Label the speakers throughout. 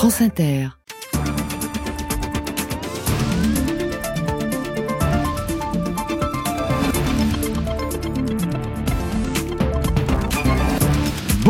Speaker 1: France Inter.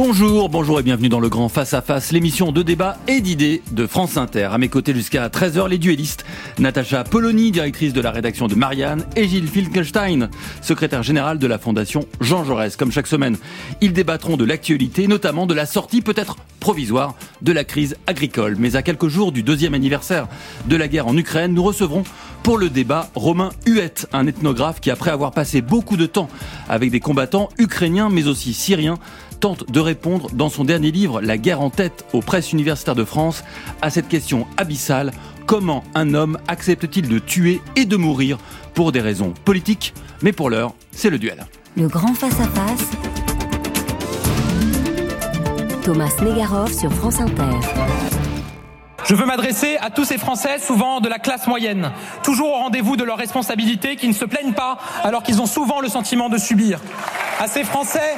Speaker 2: Bonjour, bonjour et bienvenue dans le grand Face à Face, l'émission de débat et d'idées de France Inter. À mes côtés jusqu'à 13h, les duellistes, Natacha Polony, directrice de la rédaction de Marianne, et Gilles Finkelstein, secrétaire général de la Fondation Jean Jaurès. Comme chaque semaine, ils débattront de l'actualité, notamment de la sortie peut-être provisoire de la crise agricole. Mais à quelques jours du deuxième anniversaire de la guerre en Ukraine, nous recevrons pour le débat Romain Huette, un ethnographe qui, après avoir passé beaucoup de temps avec des combattants ukrainiens mais aussi syriens, tente de répondre dans son dernier livre La guerre en tête aux presses universitaires de France à cette question abyssale comment un homme accepte-t-il de tuer et de mourir pour des raisons politiques? Mais pour l'heure, c'est le duel.
Speaker 3: Le grand face-à-face. Thomas Negaroff sur France Inter.
Speaker 4: Je veux m'adresser à tous ces Français, souvent de la classe moyenne, toujours au rendez-vous de leurs responsabilités, qui ne se plaignent pas alors qu'ils ont souvent le sentiment de subir. À ces Français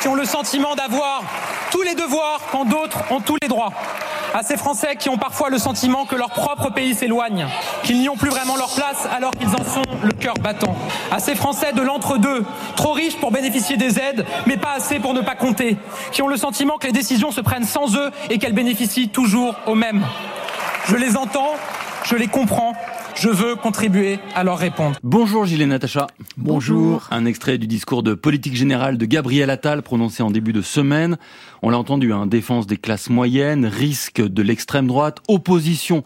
Speaker 4: qui ont le sentiment d'avoir tous les devoirs quand d'autres ont tous les droits. À ces Français qui ont parfois le sentiment que leur propre pays s'éloigne, qu'ils n'y ont plus vraiment leur place alors qu'ils en sont le cœur battant. À ces Français de l'entre-deux, trop riches pour bénéficier des aides, mais pas assez pour ne pas compter, qui ont le sentiment que les décisions se prennent sans eux et qu'elles bénéficient toujours aux mêmes. Je les entends, je les comprends, je veux contribuer à leur répondre.
Speaker 2: Bonjour Gilles et Natacha.
Speaker 1: Bonjour.
Speaker 2: Un extrait du discours de politique générale de Gabriel Attal prononcé en début de semaine. On l'a entendu, hein, défense des classes moyennes, risque de l'extrême droite, opposition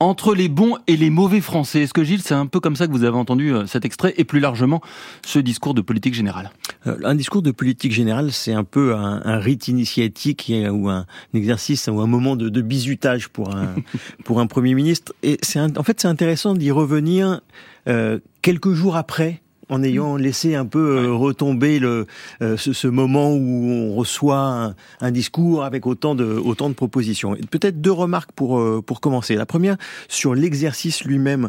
Speaker 2: entre les bons et les mauvais Français. Est-ce que Gilles, c'est un peu comme ça que vous avez entendu euh, cet extrait et plus largement ce discours de politique générale?
Speaker 5: Euh, Un discours de politique générale, c'est un peu un, un, rite initiatique ou un, exercice ou un moment de, de bisutage pour un pour un premier ministre. Et c'est en fait c'est intéressant d'y revenir euh, quelques jours après en ayant laissé un peu euh, retomber le, euh, ce, ce, moment où on reçoit un, un, discours avec autant de, autant de propositions. Peut-être deux remarques pour, euh, pour commencer. La première, sur l'exercice lui-même,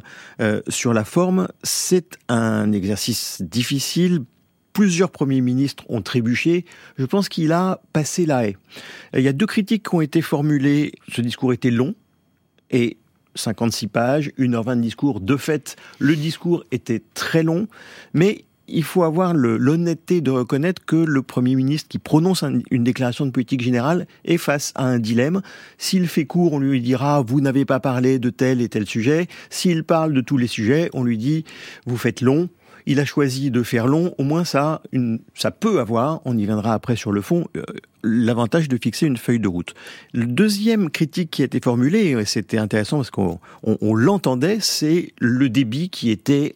Speaker 5: sur la forme, c'est un exercice difficile, plusieurs premiers ministres ont trébuché. Je pense qu'il a passé la haie. Il y a deux critiques qui ont été formulées. Ce discours était long et 56 pages, 1h20 de discours. De fait, le discours était très long, mais il faut avoir l'honnêteté de reconnaître que le Premier ministre qui prononce un, une déclaration de politique générale est face à un dilemme. S'il fait court, on lui dira vous n'avez pas parlé de tel et tel sujet. S'il parle de tous les sujets, on lui dit vous faites long. Il a choisi de faire long, au moins ça, ça peut avoir, on y viendra après sur le fond, euh, l'avantage de fixer une feuille de route. Le deuxième critique qui a été formulée, et c'était intéressant parce qu'on on, on l'entendait, c'est le débit qui était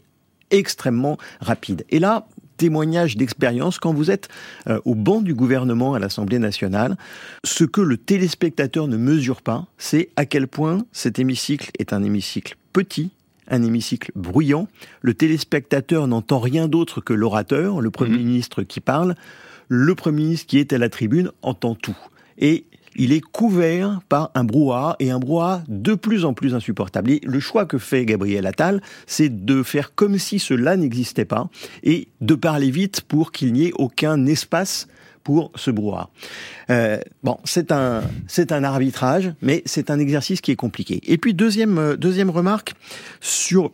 Speaker 5: extrêmement rapide. Et là, témoignage d'expérience quand vous êtes euh, au banc du gouvernement à l'Assemblée nationale. Ce que le téléspectateur ne mesure pas, c'est à quel point cet hémicycle est un hémicycle petit, un hémicycle bruyant. Le téléspectateur n'entend rien d'autre que l'orateur, le Premier mmh. ministre qui parle. Le Premier ministre qui est à la tribune entend tout. Et il est couvert par un brouhaha et un brouhaha de plus en plus insupportable. Et le choix que fait Gabriel Attal, c'est de faire comme si cela n'existait pas et de parler vite pour qu'il n'y ait aucun espace pour ce brouhaha. Euh, bon, c'est un c'est un arbitrage, mais c'est un exercice qui est compliqué. Et puis deuxième euh, deuxième remarque sur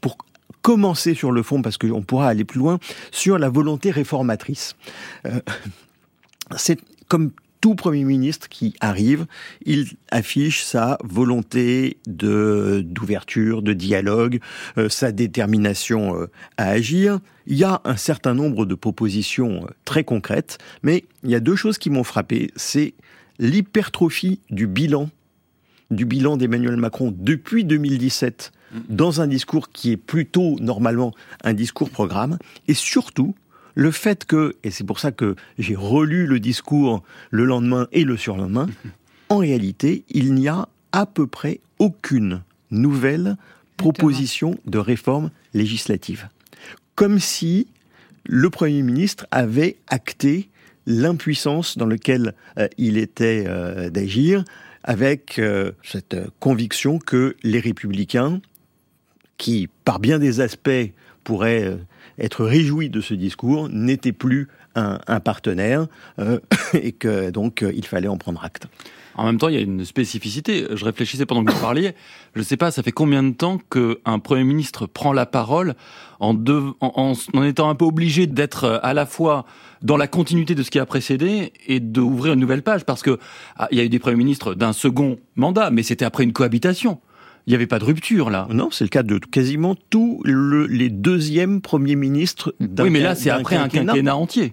Speaker 5: pour commencer sur le fond parce qu'on pourra aller plus loin sur la volonté réformatrice. Euh, c'est comme tout Premier ministre qui arrive, il affiche sa volonté de d'ouverture, de dialogue, euh, sa détermination euh, à agir. Il y a un certain nombre de propositions très concrètes, mais il y a deux choses qui m'ont frappé. C'est l'hypertrophie du bilan, du bilan d'Emmanuel Macron depuis 2017 mmh. Dans un discours qui est plutôt normalement un discours programme, et surtout le fait que, et c'est pour ça que j'ai relu le discours le lendemain et le surlendemain, en réalité, il n'y a à peu près aucune nouvelle proposition de réforme législative. Comme si le Premier ministre avait acté l'impuissance dans laquelle euh, il était euh, d'agir, avec euh, cette conviction que les républicains, qui par bien des aspects pourraient être réjoui de ce discours n'était plus un, partenaire euh, et que donc il fallait en prendre acte.
Speaker 2: En même temps, il y a une spécificité. Je réfléchissais pendant que vous parliez. Je ne sais pas, ça fait combien de temps qu'un Premier ministre prend la parole en, étant un peu obligé d'être à la fois dans la continuité de ce qui a précédé et d'ouvrir une nouvelle page? Parce que ah, il y a eu des Premiers ministres d'un second mandat, mais c'était après une cohabitation. Il n'y avait pas de rupture là.
Speaker 5: Non, c'est le cas de quasiment tous les deuxièmes premiers ministres.
Speaker 2: Oui, mais là, c'est après un quinquennat entier.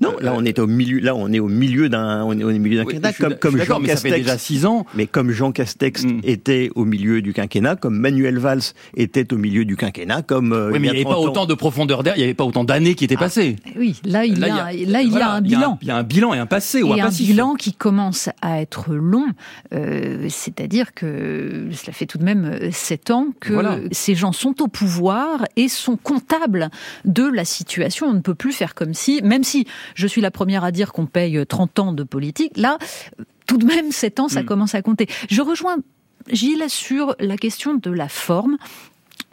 Speaker 5: Non, là on est au milieu, là on est au milieu d'un, on est au milieu d'un quinquennat, comme, comme Jean
Speaker 2: mais
Speaker 5: Castex.
Speaker 2: Ça fait déjà six ans.
Speaker 5: Mais comme Jean Castex mm. était au milieu du quinquennat, comme Manuel Valls était au milieu du quinquennat, comme.
Speaker 2: Euh, oui, mais il n'y avait pas autant de profondeur d'air, il n'y avait pas autant d'années qui étaient ah. passées.
Speaker 1: Oui, là il y a, là il y a un bilan.
Speaker 2: Il y a un bilan et un passé ou
Speaker 1: et
Speaker 2: un,
Speaker 1: un bilan qui commence à être long. Euh, C'est-à-dire que cela fait tout de même euh, sept ans que voilà. ces gens sont au pouvoir et sont comptables de la situation. On ne peut plus faire comme si, même si je suis la première à dire qu'on paye 30 ans de politique. Là, tout de même, 7 ans, ça mm. commence à compter. Je rejoins Gilles sur la question de la forme.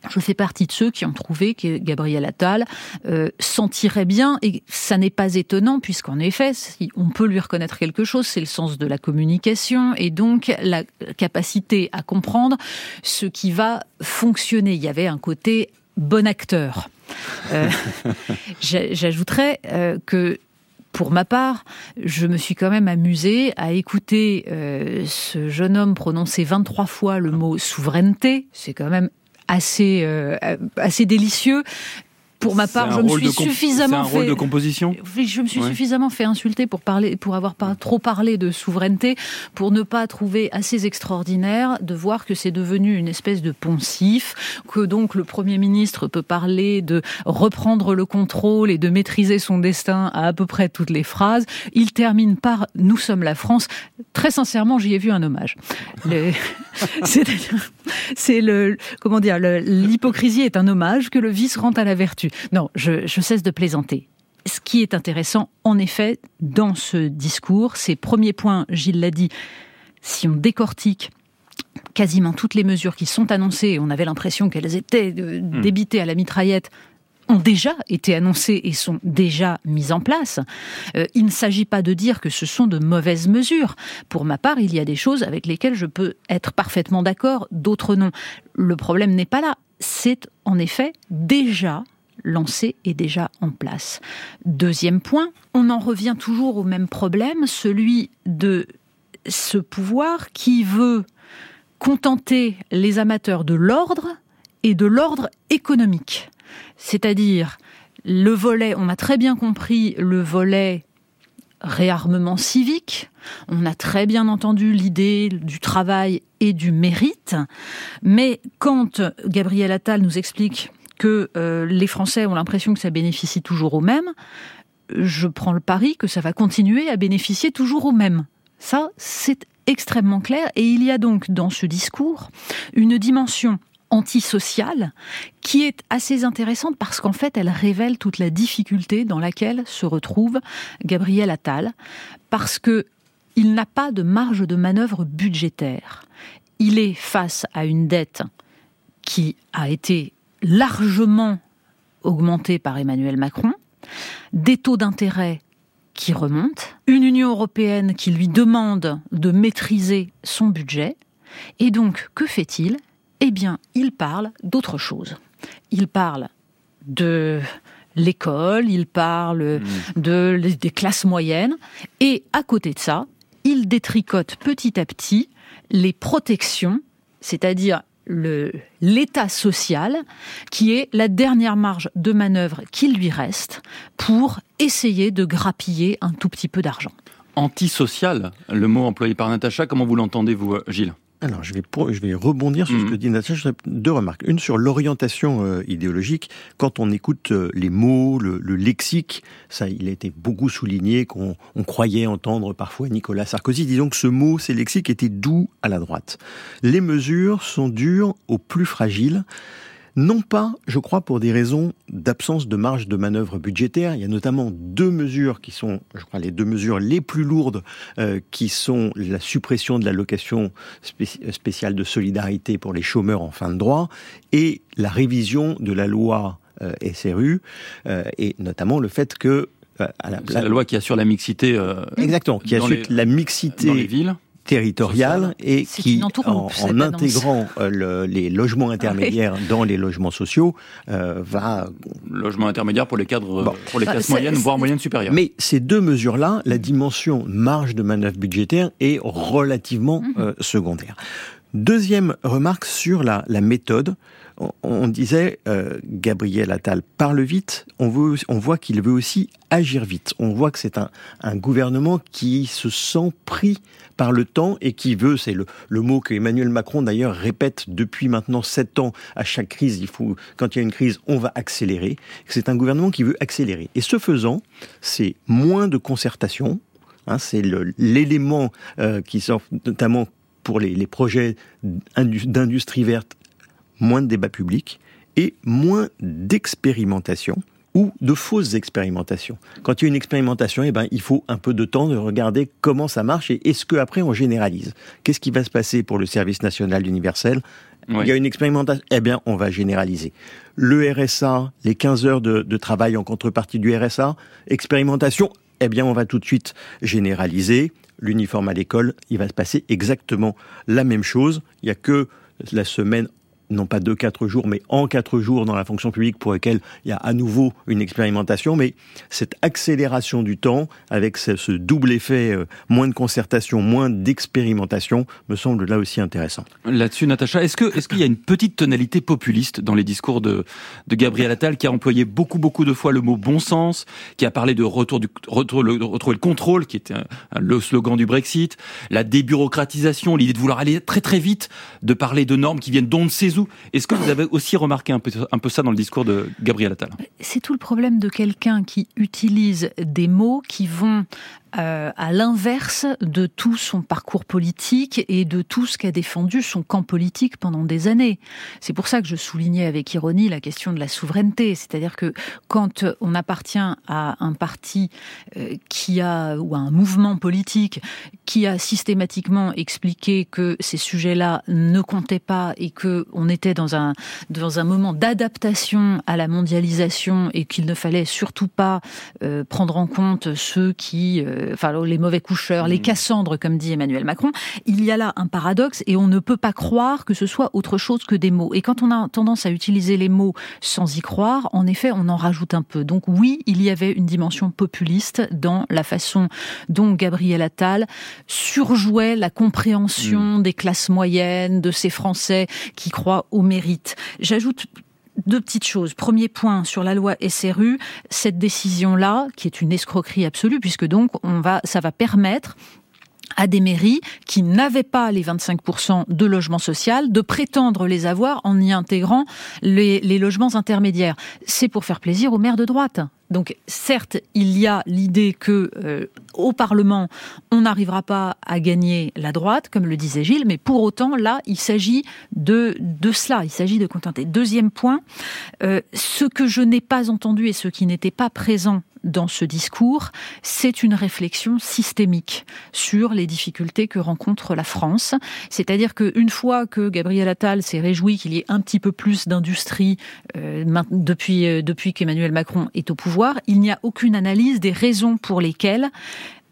Speaker 1: Je fais partie de ceux qui ont trouvé que Gabriel Attal euh, s'en tirait bien et ça n'est pas étonnant puisqu'en effet, si on peut lui reconnaître quelque chose, c'est le sens de la communication et donc la capacité à comprendre ce qui va fonctionner. Il y avait un côté bon acteur. Euh, J'ajouterais euh, que pour ma part, je me suis quand même amusée à écouter euh, ce jeune homme prononcer 23 fois le mot souveraineté. C'est quand même assez, euh, assez délicieux pour ma part, je me suis suffisamment
Speaker 2: un rôle de composition?
Speaker 1: Je me suis suffisamment fait insulter pour parler, pour avoir pas trop parlé de souveraineté, pour ne pas trouver assez extraordinaire de voir que c'est devenu une espèce de poncif, que donc le premier ministre peut parler de reprendre le contrôle et de maîtriser son destin à à peu près toutes les phrases. Il termine par "Nous sommes la France". Très sincèrement, j'y ai vu un hommage. c'est le comment dire, l'hypocrisie est un hommage que le vice rend à la vertu. Non, je, cesse de plaisanter. Ce qui est intéressant, en effet, dans ce discours, ces premiers points, Gilles l'a dit, si on décortique quasiment toutes les mesures qui sont annoncées, on avait l'impression qu'elles étaient euh, hmm. débitées à la mitraillette, ont déjà été annoncées et sont déjà mises en place. Euh, il ne s'agit pas de dire que ce sont de mauvaises mesures. Pour ma part, il y a des choses avec lesquelles je peux être parfaitement d'accord, d'autres non. Le problème n'est pas là. C'est en effet déjà lancé et déjà en place. Deuxième point, on en revient toujours au même problème, celui de ce pouvoir qui veut contenter les amateurs de l'ordre et de l'ordre économique. C'est-à-dire le volet, on a très bien compris le volet réarmement civique, on a très bien entendu l'idée du travail et du mérite, mais quand Gabriel Attal nous explique que euh, les Français ont l'impression que ça bénéficie toujours aux mêmes, je prends le pari que ça va continuer à bénéficier toujours aux mêmes. Ça, c'est extrêmement clair. Et il y a donc dans ce discours une dimension antisociale qui est assez intéressante parce qu'en fait elle révèle toute la difficulté dans laquelle se retrouve Gabriel Attal parce que il n'a pas de marge de manœuvre budgétaire. Il est face à une dette qui a été largement augmenté par Emmanuel Macron, des taux d'intérêt qui remontent, une Union européenne qui lui demande de maîtriser son budget. Et donc, que fait-il? Eh bien, il parle d'autre chose. Il parle de l'école, il parle mmh. de, des classes moyennes, et à côté de ça, il détricote petit à petit les protections, c'est-à-dire l'État social, qui est la dernière marge de manœuvre qu'il lui reste pour essayer de grappiller un tout petit peu d'argent.
Speaker 2: Antisocial, le mot employé par Natacha, comment vous l'entendez, vous, Gilles?
Speaker 5: Alors, je vais, je vais rebondir sur ce que mhm. dit Natacha. Deux remarques. Une sur l'orientation euh, idéologique. Quand on écoute euh, les mots, le, lexique, ça, il a été beaucoup souligné qu'on on croyait entendre parfois Nicolas Sarkozy. Disons que ce mot, ces lexiques étaient doux à la droite. Les mesures sont dures aux plus fragiles. Non pas, je crois, pour des raisons d'absence de marge de manœuvre budgétaire. Il y a notamment deux mesures qui sont, je crois, les deux mesures les plus lourdes, euh, qui sont la suppression de l'allocation spéciale de solidarité pour les chômeurs en fin de droit et la révision de la loi euh, SRU, euh, et notamment le fait que
Speaker 2: à la, la, la loi qui assure la mixité.
Speaker 5: Exactement, qui assure la mixité
Speaker 2: dans les villes
Speaker 5: territoriale et qui, en, intégrant euh, les logements ah intermédiaires dans les logements sociaux, euh, va...
Speaker 2: Logement intermédiaire pour les cadres, pour les classes moyennes, voire moyennes supérieures.
Speaker 5: Mais ces deux mesures-là, la dimension marge de manœuvre budgétaire est relativement mhm. euh, secondaire. Deuxième remarque sur la, la méthode on disait, euh, Gabriel Attal parle vite, on, voit qu'il veut aussi agir vite. On voit que c'est un, gouvernement qui se sent pris par le temps et qui veut, c'est le, mot que Emmanuel Macron d'ailleurs répète depuis maintenant sept ans, à chaque crise, il faut, quand il y a une crise, on va accélérer. C'est un gouvernement qui veut accélérer. Et ce faisant, c'est moins de concertation, hein, c'est l'élément euh, qui sort notamment pour les projets d'industrie verte moins de débats publics et moins d'expérimentation ou de fausses expérimentations. Quand il y a une expérimentation, eh ben, il faut un peu de temps de regarder comment ça marche et est-ce qu'après on généralise. Qu'est-ce qui va se passer pour le service national universel? Il y a une expérimentation, eh bien, on va généraliser. Le RSA, les 15 heures de, de travail en contrepartie du RSA, expérimentation, eh bien, on va tout de suite généraliser. L'uniforme à l'école, il va se passer exactement la même chose. Il n'y a que la semaine non pas de quatre jours, mais en quatre jours dans la fonction publique pour laquelle il y a à nouveau une expérimentation. Mais cette accélération du temps, avec ce, double effet, euh, moins de concertation, moins d'expérimentation, me semble là aussi intéressant.
Speaker 2: Là-dessus, Natacha, est-ce que est-ce qu'il y a une petite tonalité populiste dans les discours de, de Gabriel Attal, qui a employé beaucoup beaucoup de fois le mot bon sens, qui a parlé de retour du retour le, retrouver le contrôle, qui était le slogan du Brexit, la débureaucratisation, l'idée de vouloir aller très très vite, de parler de normes qui viennent d'on ne sait où est-ce que vous avez aussi remarqué un peu, un peu ça dans le discours de Gabriel Attal?
Speaker 1: C'est tout le problème de quelqu'un qui utilise des mots qui vont euh, à l'inverse de tout son parcours politique et de tout ce qu'a défendu son camp politique pendant des années. C'est pour ça que je soulignais avec ironie la question de la souveraineté, c'est-à-dire que quand on appartient à un parti euh, qui a ou à un mouvement politique qui a systématiquement expliqué que ces sujets-là ne comptaient pas et que on était dans un dans un moment d'adaptation à la mondialisation et qu'il ne fallait surtout pas euh, prendre en compte ceux qui enfin les mauvais coucheurs, les mmh. Cassandres, comme dit Emmanuel Macron, il y a là un paradoxe et on ne peut pas croire que ce soit autre chose que des mots. Et quand on a tendance à utiliser les mots sans y croire, en effet, on en rajoute un peu. Donc oui, il y avait une dimension populiste dans la façon dont Gabriel Attal surjouait la compréhension mmh. des classes moyennes, de ces Français qui croient au mérite. J'ajoute deux petites choses. Premier point sur la loi SRU, cette décision-là, qui est une escroquerie absolue, puisque donc on va, ça va permettre à des mairies qui n'avaient pas les 25% de logement social de prétendre les avoir en y intégrant les, logements intermédiaires. C'est pour faire plaisir aux maires de droite. Donc certes, il y a l'idée que euh, au Parlement, on n'arrivera pas à gagner la droite, comme le disait Gilles, mais pour autant, là, il s'agit de, de cela, il s'agit de contenter. Deuxième point, euh, ce que je n'ai pas entendu et ce qui n'était pas présent dans ce discours, c'est une réflexion systémique sur les difficultés que rencontre la France. C'est-à-dire qu'une fois que Gabriel Attal s'est réjoui qu'il y ait un petit peu plus d'industrie euh, depuis, euh, depuis qu'Emmanuel Macron est au pouvoir, il n'y a aucune analyse des raisons pour lesquelles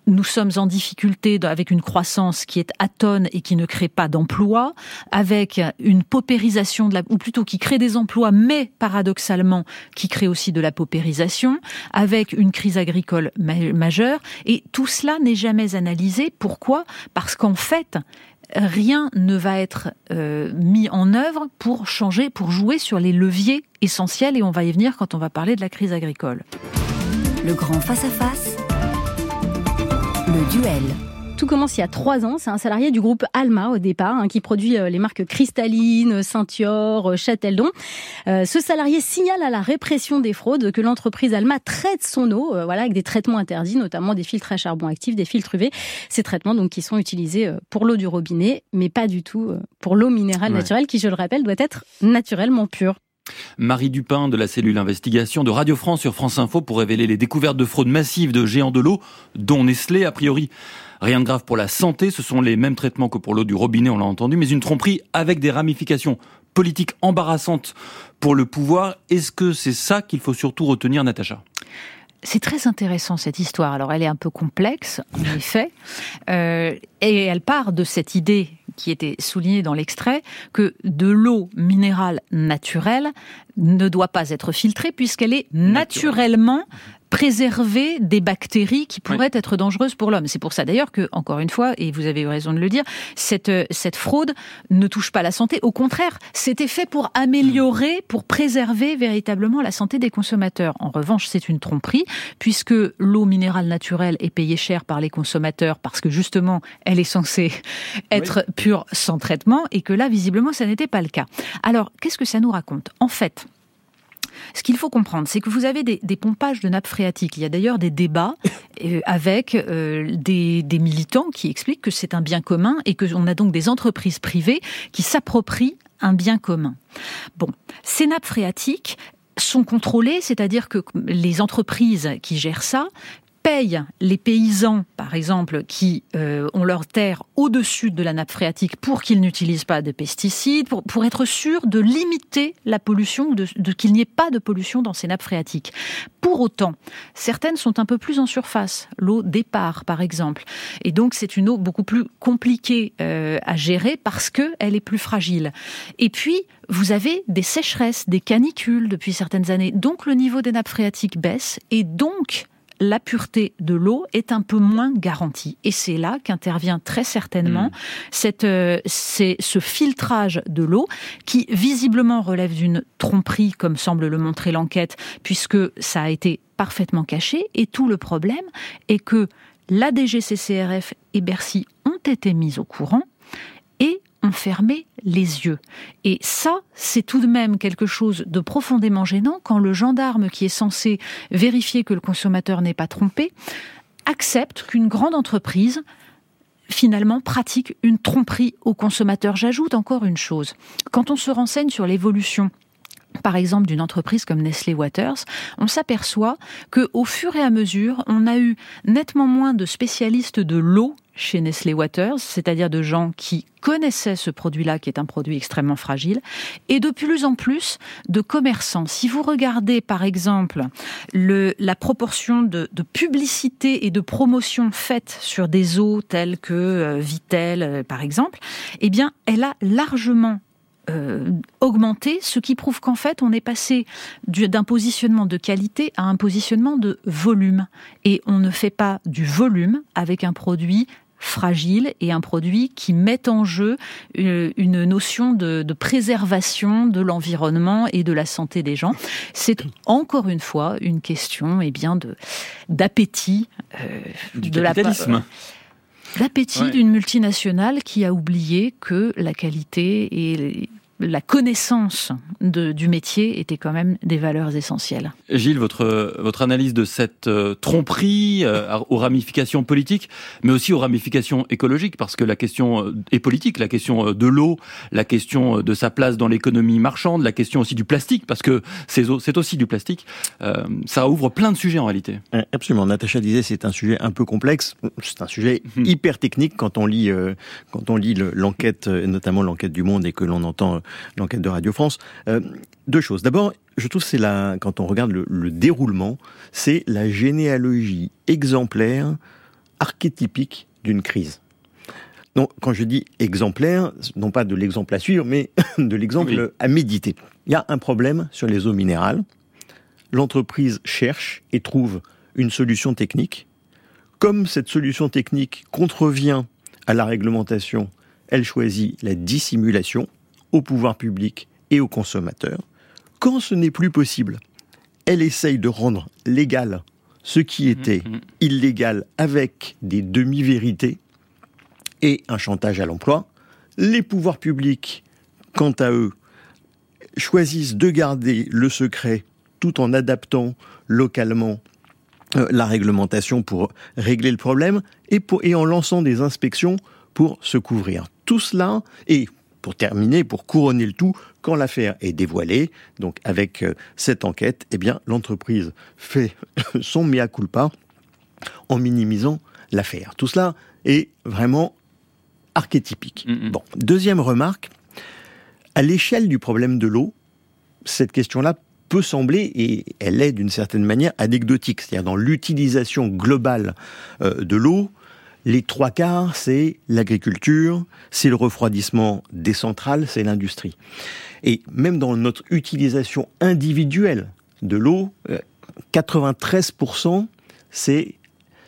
Speaker 1: nous sommes en difficulté avec une croissance qui est atone et qui ne crée pas d'emplois, avec une paupérisation ou plutôt qui crée des emplois, mais paradoxalement qui crée aussi de la paupérisation, avec une crise agricole majeure. Et tout cela n'est jamais analysé. Pourquoi? Parce qu'en fait, rien ne va être euh, mis en œuvre pour changer, pour jouer sur les leviers essentiels, et on va y venir quand on va parler de la crise agricole.
Speaker 3: Le grand face-à-face le duel.
Speaker 6: Tout commence il y a trois ans. C'est un salarié du groupe Alma au départ hein, qui produit euh, les marques Cristalline, Ceinture, euh, Châteldon. Euh, ce salarié signale à la répression des fraudes que l'entreprise Alma traite son eau, voilà, avec des traitements interdits, notamment des filtres à charbon actif, des filtres UV. Ces traitements donc qui sont utilisés pour l'eau du robinet, mais pas du tout pour l'eau minérale naturelle, qui, je le rappelle, doit être naturellement pure.
Speaker 2: Marie Dupin de la cellule investigation de Radio France sur France Info pour révéler les découvertes de fraude massive de géants de l'eau, dont Nestlé a priori. Rien de grave pour la santé, ce sont les mêmes traitements que pour l'eau du robinet, on l'a entendu, mais une tromperie avec des ramifications politiques embarrassantes pour le pouvoir. Est-ce que c'est ça qu'il faut surtout retenir, Natacha?
Speaker 1: C'est très intéressant cette histoire. Alors elle est un peu complexe, en effet, euh, et elle part de cette idée qui était soulignée dans l'extrait que de l'eau minérale naturelle ne doit pas être filtrée puisqu'elle est naturellement préserver des bactéries qui pourraient être dangereuses pour l'homme. C'est pour ça d'ailleurs que, encore une fois, et vous avez eu raison de le dire, cette, cette fraude ne touche pas la santé. Au contraire, c'était fait pour améliorer, pour préserver véritablement la santé des consommateurs. En revanche, c'est une tromperie, puisque l'eau minérale naturelle est payée cher par les consommateurs parce que justement, elle est censée être pure sans traitement et que là, visiblement, ça n'était pas le cas. Alors, qu'est-ce que ça nous raconte? En fait, ce qu'il faut comprendre, c'est que vous avez des, pompages de nappes phréatiques. Il y a d'ailleurs des débats euh, avec euh, des, militants qui expliquent que c'est un bien commun et que on a donc des entreprises privées qui s'approprient un bien commun. Bon, ces nappes phréatiques sont contrôlées, c'est-à-dire que les entreprises qui gèrent ça payent les paysans, par exemple, qui euh, ont leur terre au-dessus de la nappe phréatique pour qu'ils n'utilisent pas de pesticides, pour, être sûr de limiter la pollution, de, de qu'il n'y ait pas de pollution dans ces nappes phréatiques. Pour autant, certaines sont un peu plus en surface, l'eau départ par exemple, et donc c'est une eau beaucoup plus compliquée euh, à gérer parce qu'elle est plus fragile. Et puis, vous avez des sécheresses, des canicules depuis certaines années, donc le niveau des nappes phréatiques baisse, et donc la pureté de l'eau est un peu moins garantie. Et c'est là qu'intervient très certainement cette, euh, c'est ce filtrage de l'eau qui visiblement relève d'une tromperie, comme semble le montrer l'enquête, puisque ça a été parfaitement caché. Et tout le problème est que la DGCCRF et Bercy ont été mis au courant et ont fermé les yeux. Et ça, c'est tout de même quelque chose de profondément gênant quand le gendarme qui est censé vérifier que le consommateur n'est pas trompé accepte qu'une grande entreprise finalement pratique une tromperie au consommateur. J'ajoute encore une chose. Quand on se renseigne sur l'évolution par exemple d'une entreprise comme Nestlé Waters, on s'aperçoit que au fur et à mesure, on a eu nettement moins de spécialistes de l'eau chez Nestlé Waters, c'est-à-dire de gens qui connaissaient ce produit-là, qui est un produit extrêmement fragile, et de plus en plus de commerçants. Si vous regardez, par exemple, le, la proportion de, de, publicité et de promotion faite sur des eaux telles que euh, Vitel, euh, par exemple, eh bien, elle a largement euh, augmenté, ce qui prouve qu'en fait, on est passé d'un positionnement de qualité à un positionnement de volume. Et on ne fait pas du volume avec un produit fragile et un produit qui met en jeu euh, une notion de, préservation de l'environnement et de la santé des gens. C'est encore une fois une question eh bien de d'appétit
Speaker 2: euh, de capitalisme.
Speaker 1: L'appétit d'une multinationale qui a oublié que la qualité et la connaissance de, du métier était quand même des valeurs essentielles.
Speaker 2: Gilles, votre, votre analyse de cette euh, tromperie euh, aux ramifications politiques, mais aussi aux ramifications écologiques, parce que la question euh, est politique, la question de l'eau, la question de sa place dans l'économie marchande, la question aussi du plastique, parce que c'est aussi du plastique, ça ouvre plein de sujets en réalité.
Speaker 5: Absolument. Natacha disait c'est un sujet un peu complexe, c'est un sujet hum. hyper technique quand on lit, quand on lit l'enquête, notamment l'enquête du Monde, et que l'on entend l'enquête de Radio France. Euh, deux choses. D'abord, je trouve c'est la, quand on regarde le, déroulement, c'est la généalogie exemplaire, archétypique d'une crise. Donc, quand je dis exemplaire, non pas de l'exemple à suivre, mais de l'exemple à méditer. Il y a un problème sur les eaux minérales. L'entreprise cherche et trouve une solution technique. Comme cette solution technique contrevient à la réglementation, elle choisit la dissimulation au pouvoir public et aux consommateurs. Quand ce n'est plus possible, elle essaye de rendre légal ce qui mmh, était mmh. illégal avec des demi-vérités et un chantage à l'emploi. Les pouvoirs publics, quant à eux, choisissent de garder le secret tout en adaptant localement euh, la réglementation pour régler le problème et, et en lançant des inspections pour se couvrir. Tout cela, et pour terminer, pour couronner le tout, quand l'affaire est dévoilée, donc avec euh, cette enquête, eh bien, l'entreprise fait son mea culpa en minimisant l'affaire. Tout cela est vraiment archétypique. Bon, deuxième remarque, à l'échelle du problème de l'eau, cette question-là peut sembler, et elle est d'une certaine manière anecdotique, c'est-à-dire dans l'utilisation globale euh, de l'eau, les trois quarts, c'est l'agriculture, c'est le refroidissement des centrales, c'est l'industrie. Et même dans notre utilisation individuelle de l'eau, 93%, euh, c'est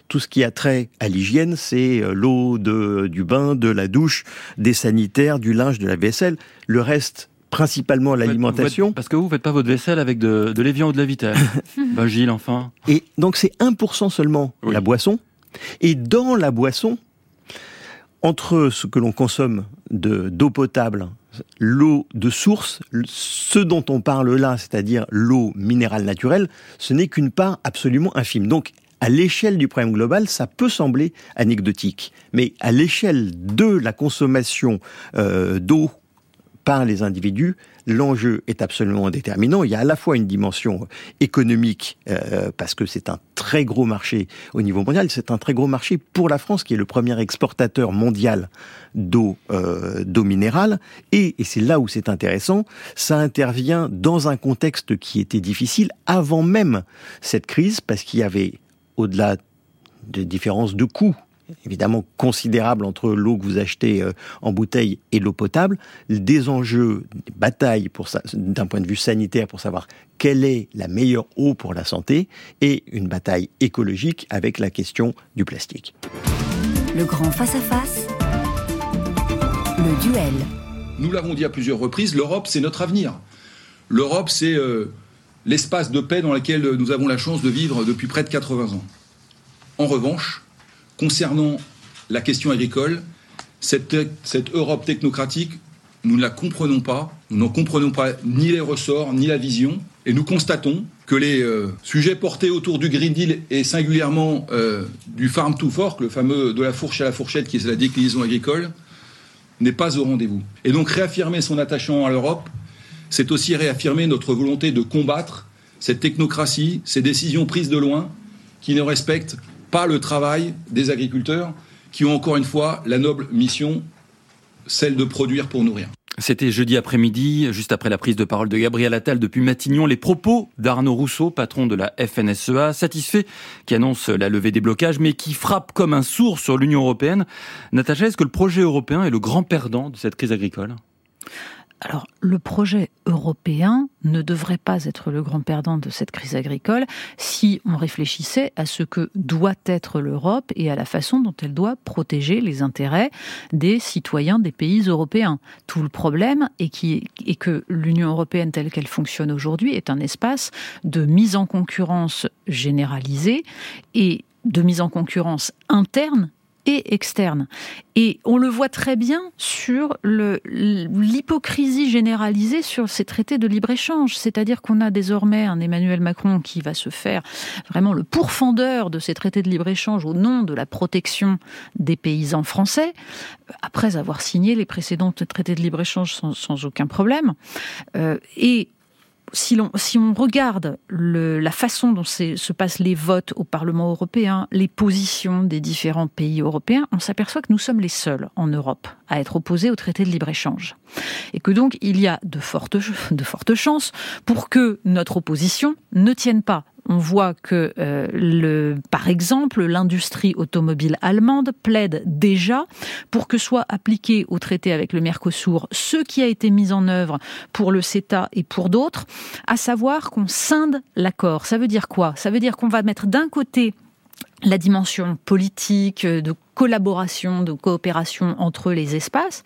Speaker 5: tout ce qui a trait à l'hygiène, c'est euh, l'eau du bain, de la douche, des sanitaires, du linge, de la vaisselle. Le reste, principalement l'alimentation.
Speaker 2: Parce que vous ne faites pas votre vaisselle avec de, de l'évian ou de la vitelle. bah Gilles, enfin.
Speaker 5: Et donc c'est 1% seulement la boisson. Et dans la boisson, entre ce que l'on consomme d'eau potable, l'eau de source, ce dont on parle là, c'est-à-dire l'eau minérale naturelle, ce n'est qu'une part absolument infime. Donc à l'échelle du problème global, ça peut sembler anecdotique, mais à l'échelle de la consommation euh, d'eau par les individus, l'enjeu est absolument déterminant. Il y a à la fois une dimension économique, euh, parce que c'est un très gros marché au niveau mondial, c'est un très gros marché pour la France, qui est le premier exportateur mondial d'eau euh, d'eau minérale, et, et c'est là où c'est intéressant, ça intervient dans un contexte qui était difficile avant même cette crise, parce qu'il y avait au-delà des différences de coûts évidemment considérables entre l'eau que vous achetez euh, en bouteille et l'eau potable, des enjeux, des batailles d'un point de vue sanitaire pour savoir quelle est la meilleure eau pour la santé et une bataille écologique avec la question du plastique.
Speaker 3: Le grand face-à-face, le duel.
Speaker 7: Nous l'avons dit à plusieurs reprises, l'Europe c'est notre avenir. L'Europe c'est... Euh, l'espace de paix dans lequel nous avons la chance de vivre depuis près de 80 ans. En revanche, concernant la question agricole, cette, Europe technocratique, nous ne la comprenons pas, nous n'en comprenons pas ni les ressorts, ni la vision, et nous constatons que les euh, sujets portés autour du Green Deal et singulièrement euh, du Farm to Fork, le fameux de la fourche à la fourchette qui est la déclinaison agricole, n'est pas au rendez-vous. Et donc réaffirmer son attachement à l'Europe, c'est aussi réaffirmer notre volonté de combattre cette technocratie, ces décisions prises de loin, qui ne respectent pas le travail des agriculteurs, qui ont encore une fois la noble mission, celle de produire pour nourrir.
Speaker 2: C'était jeudi après-midi, juste après la prise de parole de Gabriel Attal depuis Matignon, les propos d'Arnaud Rousseau, patron de la FNSEA, satisfait, qui annonce la levée des blocages, mais qui frappe comme un sourd sur l'Union européenne. Natacha, est-ce que le projet européen est le grand perdant de cette crise agricole?
Speaker 1: Alors, le projet européen ne devrait pas être le grand perdant de cette crise agricole si on réfléchissait à ce que doit être l'Europe et à la façon dont elle doit protéger les intérêts des citoyens des pays européens. Tout le problème est, que l'Union européenne telle qu'elle fonctionne aujourd'hui est un espace de mise en concurrence généralisée et de mise en concurrence interne et externe. Et on le voit très bien sur l'hypocrisie généralisée sur ces traités de libre-échange. C'est-à-dire qu'on a désormais un Emmanuel Macron qui va se faire vraiment le pourfendeur de ces traités de libre-échange au nom de la protection des paysans français, après avoir signé les précédents traités de libre-échange sans, aucun problème. Euh, et si, on, regarde la façon dont se passent les votes au Parlement européen, les positions des différents pays européens, on s'aperçoit que nous sommes les seuls en Europe à être opposés au traité de libre-échange. Et que donc il y a de fortes, de fortes chances pour que notre opposition ne tienne pas on voit que, euh, par exemple, l'industrie automobile allemande plaide déjà pour que soit appliqué au traité avec le Mercosur ce qui a été mis en œuvre pour le CETA et pour d'autres, à savoir qu'on scinde l'accord. Ça veut dire quoi? Ça veut dire qu'on va mettre d'un côté la dimension politique, de collaboration, de coopération entre les espaces,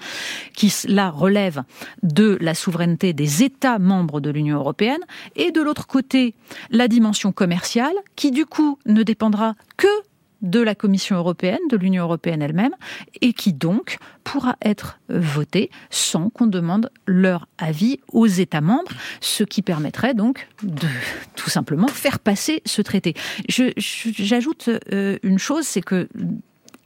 Speaker 1: qui là relève de la souveraineté des États membres de l'Union européenne, et de l'autre côté, la dimension commerciale, qui du coup ne dépendra que de la Commission européenne, de l'Union européenne elle-même, et qui donc pourra être votée sans qu'on demande leur avis aux États membres, ce qui permettrait donc de tout simplement faire passer ce traité. J'ajoute euh, une chose, c'est que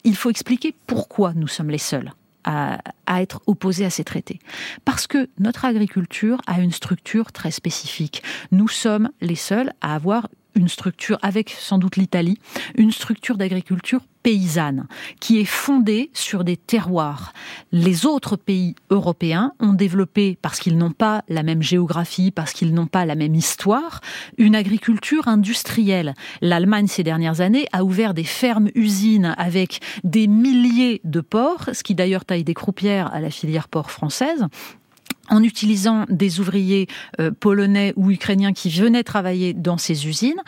Speaker 1: il faut expliquer pourquoi nous sommes les seuls à, être opposés à ces traités. Parce que notre agriculture a une structure très spécifique. Nous sommes les seuls à avoir une structure, avec sans doute l'Italie, une structure d'agriculture paysanne qui est fondée sur des terroirs. Les autres pays européens ont développé, parce qu'ils n'ont pas la même géographie, parce qu'ils n'ont pas la même histoire, une agriculture industrielle. L'Allemagne, ces dernières années, a ouvert des fermes-usines avec des milliers de porcs, ce qui d'ailleurs taille des croupières à la filière porc française en utilisant des ouvriers euh, polonais ou ukrainiens qui venaient travailler dans ces usines.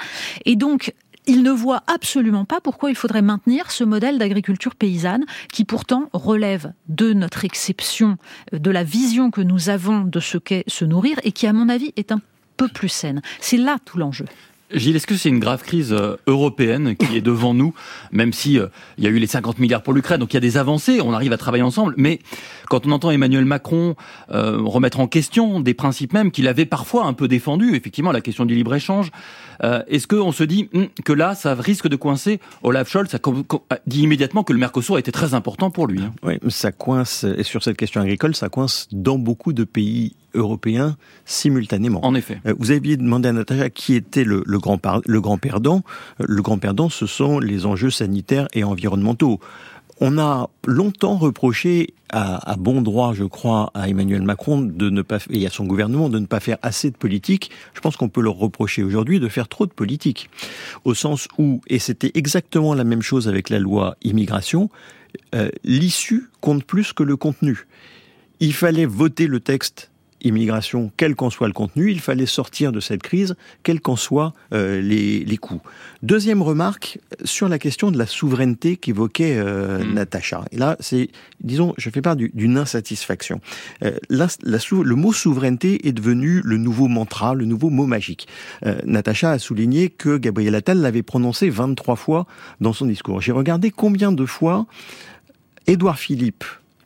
Speaker 1: Et donc, il ne voit absolument pas pourquoi il faudrait maintenir ce modèle d'agriculture paysanne qui pourtant relève de notre exception, euh, de la vision que nous avons de ce qu'est se nourrir et qui, à mon avis, est un peu plus saine. C'est là tout l'enjeu.
Speaker 2: Gilles, est-ce que c'est une grave crise euh, européenne qui est devant nous, même si euh, il y a eu les 50 milliards pour l'Ukraine, donc il y a des avancées, on arrive à travailler ensemble, mais quand on entend Emmanuel Macron euh, remettre en question des principes même qu'il avait parfois un peu défendus, effectivement la question du libre-échange, est-ce qu'on se dit hum, que là, ça risque de coincer Olaf Scholz a dit immédiatement que le Mercosur était très important pour lui. Hein?
Speaker 5: Oui, ça coince, et sur cette question agricole, ça coince dans beaucoup de pays européens simultanément.
Speaker 2: En effet.
Speaker 5: Euh, vous aviez demandé à Natacha qui était le, grand, le grand perdant. Euh, le grand perdant, ce sont les enjeux sanitaires et environnementaux. On a longtemps reproché à, bon droit, je crois, à Emmanuel Macron de ne pas et à son gouvernement de ne pas faire assez de politique. Je pense qu'on peut leur reprocher aujourd'hui de faire trop de politique, au sens où et c'était exactement la même chose avec la loi immigration. Euh, l'issue compte plus que le contenu. Il fallait voter le texte immigration, quel qu'en soit le contenu, il fallait sortir de cette crise, quels qu'en soient euh, les, les, coûts. Deuxième remarque sur la question de la souveraineté qu'évoquait euh, mm. Natacha. Et là, c'est, disons, je fais part d'une insatisfaction. Euh, la, le mot souveraineté est devenu le nouveau mantra, le nouveau mot magique. Natacha a souligné que Gabriel Attal l'avait prononcé 23 fois dans son discours. J'ai regardé combien de fois Édouard Philippe,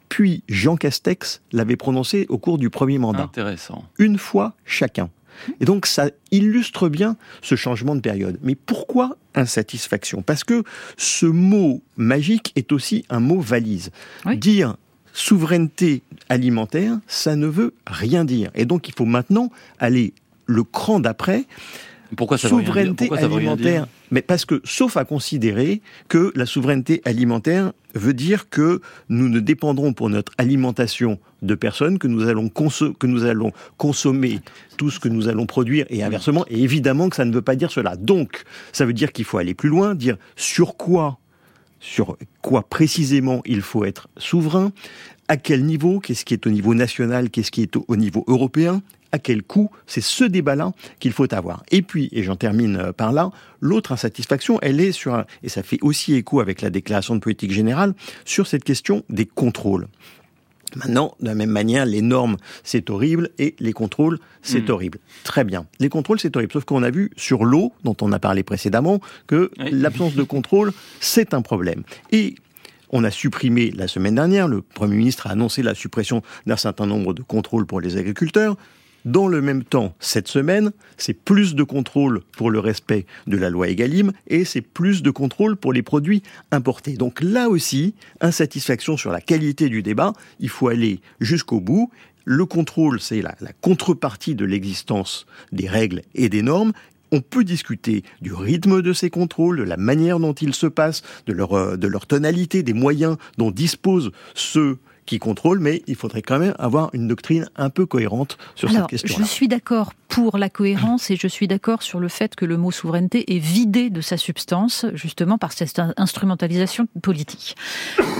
Speaker 5: puis Jean Castex l'avait prononcé au cours du premier mandat.
Speaker 2: Intéressant.
Speaker 5: Une fois chacun. Et donc ça illustre bien ce changement de période. Mais pourquoi insatisfaction? Parce que ce mot magique est aussi un mot valise. Dire souveraineté alimentaire, ça ne veut rien dire. Et donc il faut maintenant aller le cran d'après
Speaker 2: pourquoi
Speaker 5: ça souveraineté alimentaire Mais parce que, sauf à considérer que la souveraineté alimentaire veut dire que nous ne dépendrons pour notre alimentation de personnes, que nous allons, que nous allons consommer tout ce que nous allons produire et inversement. Et évidemment que ça ne veut pas dire cela. Donc, ça veut dire qu'il faut aller plus loin, dire sur quoi sur quoi précisément il faut être souverain, à quel niveau, qu'est-ce qui est au niveau national, qu'est-ce qui est au niveau européen, à quel coût C'est ce débat-là qu'il faut avoir. Et puis, et j'en termine euh, par là, l'autre insatisfaction, elle est sur, un, et ça fait aussi écho avec la déclaration de politique générale, sur cette question des contrôles. Maintenant, de la même manière, les normes, c'est horrible, et les contrôles, c'est hmm. horrible. Très bien. Les contrôles, c'est horrible. Sauf qu'on a vu sur l'eau, dont on a parlé précédemment, que l'absence de contrôle, c'est un problème. Et on a supprimé la semaine dernière, le Premier ministre a annoncé la suppression d'un certain nombre de contrôles pour les agriculteurs. Dans le même temps, cette semaine, c'est plus de contrôle pour le respect de la loi Egalim et c'est plus de contrôle pour les produits importés. Donc là aussi, insatisfaction sur la qualité du débat, il faut aller jusqu'au bout. Le contrôle, c'est la, contrepartie de l'existence des règles et des normes. On peut discuter du rythme de ces contrôles, de la manière dont ils se passent, de leur, euh, de leur tonalité, des moyens dont disposent ceux qui contrôle, mais il faudrait quand même avoir une doctrine un peu cohérente sur cette question.
Speaker 1: Je suis d'accord pour la cohérence et je suis d'accord sur le fait que le mot souveraineté est vidé de sa substance, justement par cette instrumentalisation politique.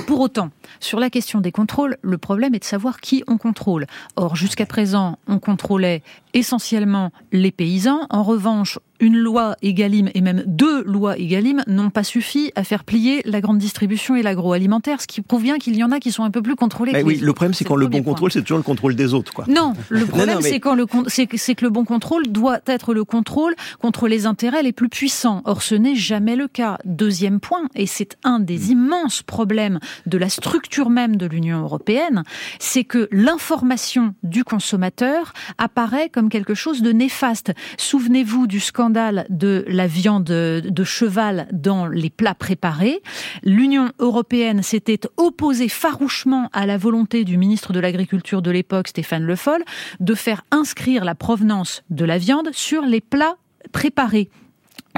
Speaker 1: Pour autant, sur la question des contrôles, le problème est de savoir qui on contrôle. Or, jusqu'à présent, on contrôlait essentiellement les paysans. En revanche, une loi Egalim et même deux lois Egalim n'ont pas suffi à faire plier la grande distribution et l'agroalimentaire, ce qui prouve bien qu'il y en a qui sont un peu plus contrôlés.
Speaker 5: Mais oui, le problème c'est quand le, bon contrôle, c'est toujours le contrôle des autres, quoi.
Speaker 1: Non, le problème c'est quand le c'est que le bon contrôle doit être le contrôle contre les intérêts les plus puissants. Or, ce n'est jamais le cas. Deuxième point, et c'est un des hmm. immenses problèmes de la structure même de l'Union européenne, c'est que l'information du consommateur apparaît comme quelque chose de néfaste. Souvenez-vous du scandale de la viande de cheval dans les plats préparés. L'Union européenne s'était opposée farouchement à la volonté du ministre de l'Agriculture de l'époque, Stéphane Le Foll, de faire inscrire la provenance de la viande sur les plats préparés.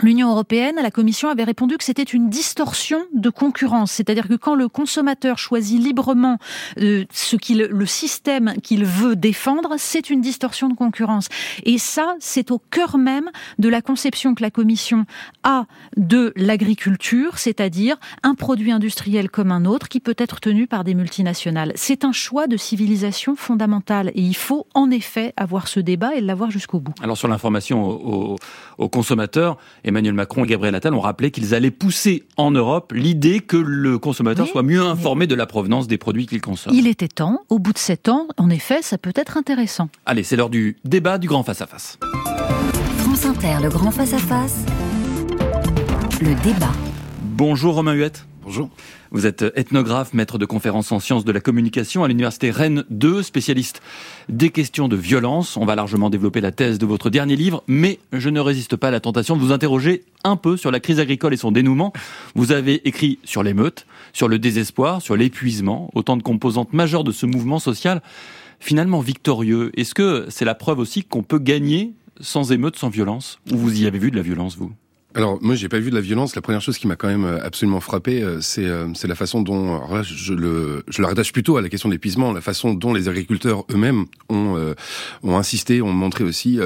Speaker 1: l'Union européenne, la Commission avait répondu que c'était une distorsion de concurrence, c'est-à-dire que quand le consommateur choisit librement euh, ce qu'il, le système qu'il veut défendre, c'est une distorsion de concurrence. Et ça, c'est au cœur même de la conception que la Commission a de l'agriculture, c'est-à-dire un produit industriel comme un autre qui peut être tenu par des multinationales. C'est un choix de civilisation fondamentale et il faut en effet avoir ce débat et l'avoir jusqu'au bout.
Speaker 2: Alors sur l'information aux, aux consommateurs, Emmanuel Macron et Gabriel Attal ont rappelé qu'ils allaient pousser en Europe l'idée que le consommateur soit mieux informé de la provenance des produits qu'il consomme.
Speaker 1: Il était temps, au bout de sept ans, en effet, ça peut être intéressant.
Speaker 2: Allez, c'est l'heure du débat du grand face-à-face.
Speaker 3: France Inter, le grand face-à-face, le débat.
Speaker 2: Bonjour Romain Huette.
Speaker 8: Bonjour.
Speaker 2: Vous êtes ethnographe, maître de conférences en sciences de la communication à l'université Rennes 2, spécialiste des questions de violence. On va largement développer la thèse de votre dernier livre, mais je ne résiste pas à la tentation de vous interroger un peu sur la crise agricole et son dénouement. Vous avez écrit sur l'émeute, sur le désespoir, sur l'épuisement, autant de composantes majeures de ce mouvement social finalement victorieux. Est-ce que c'est la preuve aussi qu'on peut gagner sans émeute, sans violence? Ou vous y avez vu de la violence, vous?
Speaker 8: Alors moi j'ai pas vu de la violence. La première chose qui m'a quand même euh, absolument frappé, euh, c'est euh, c'est la façon dont alors là je le je le rattache plutôt à la question de l'épuisement, la façon dont les agriculteurs eux-mêmes ont ont insisté, ont montré aussi,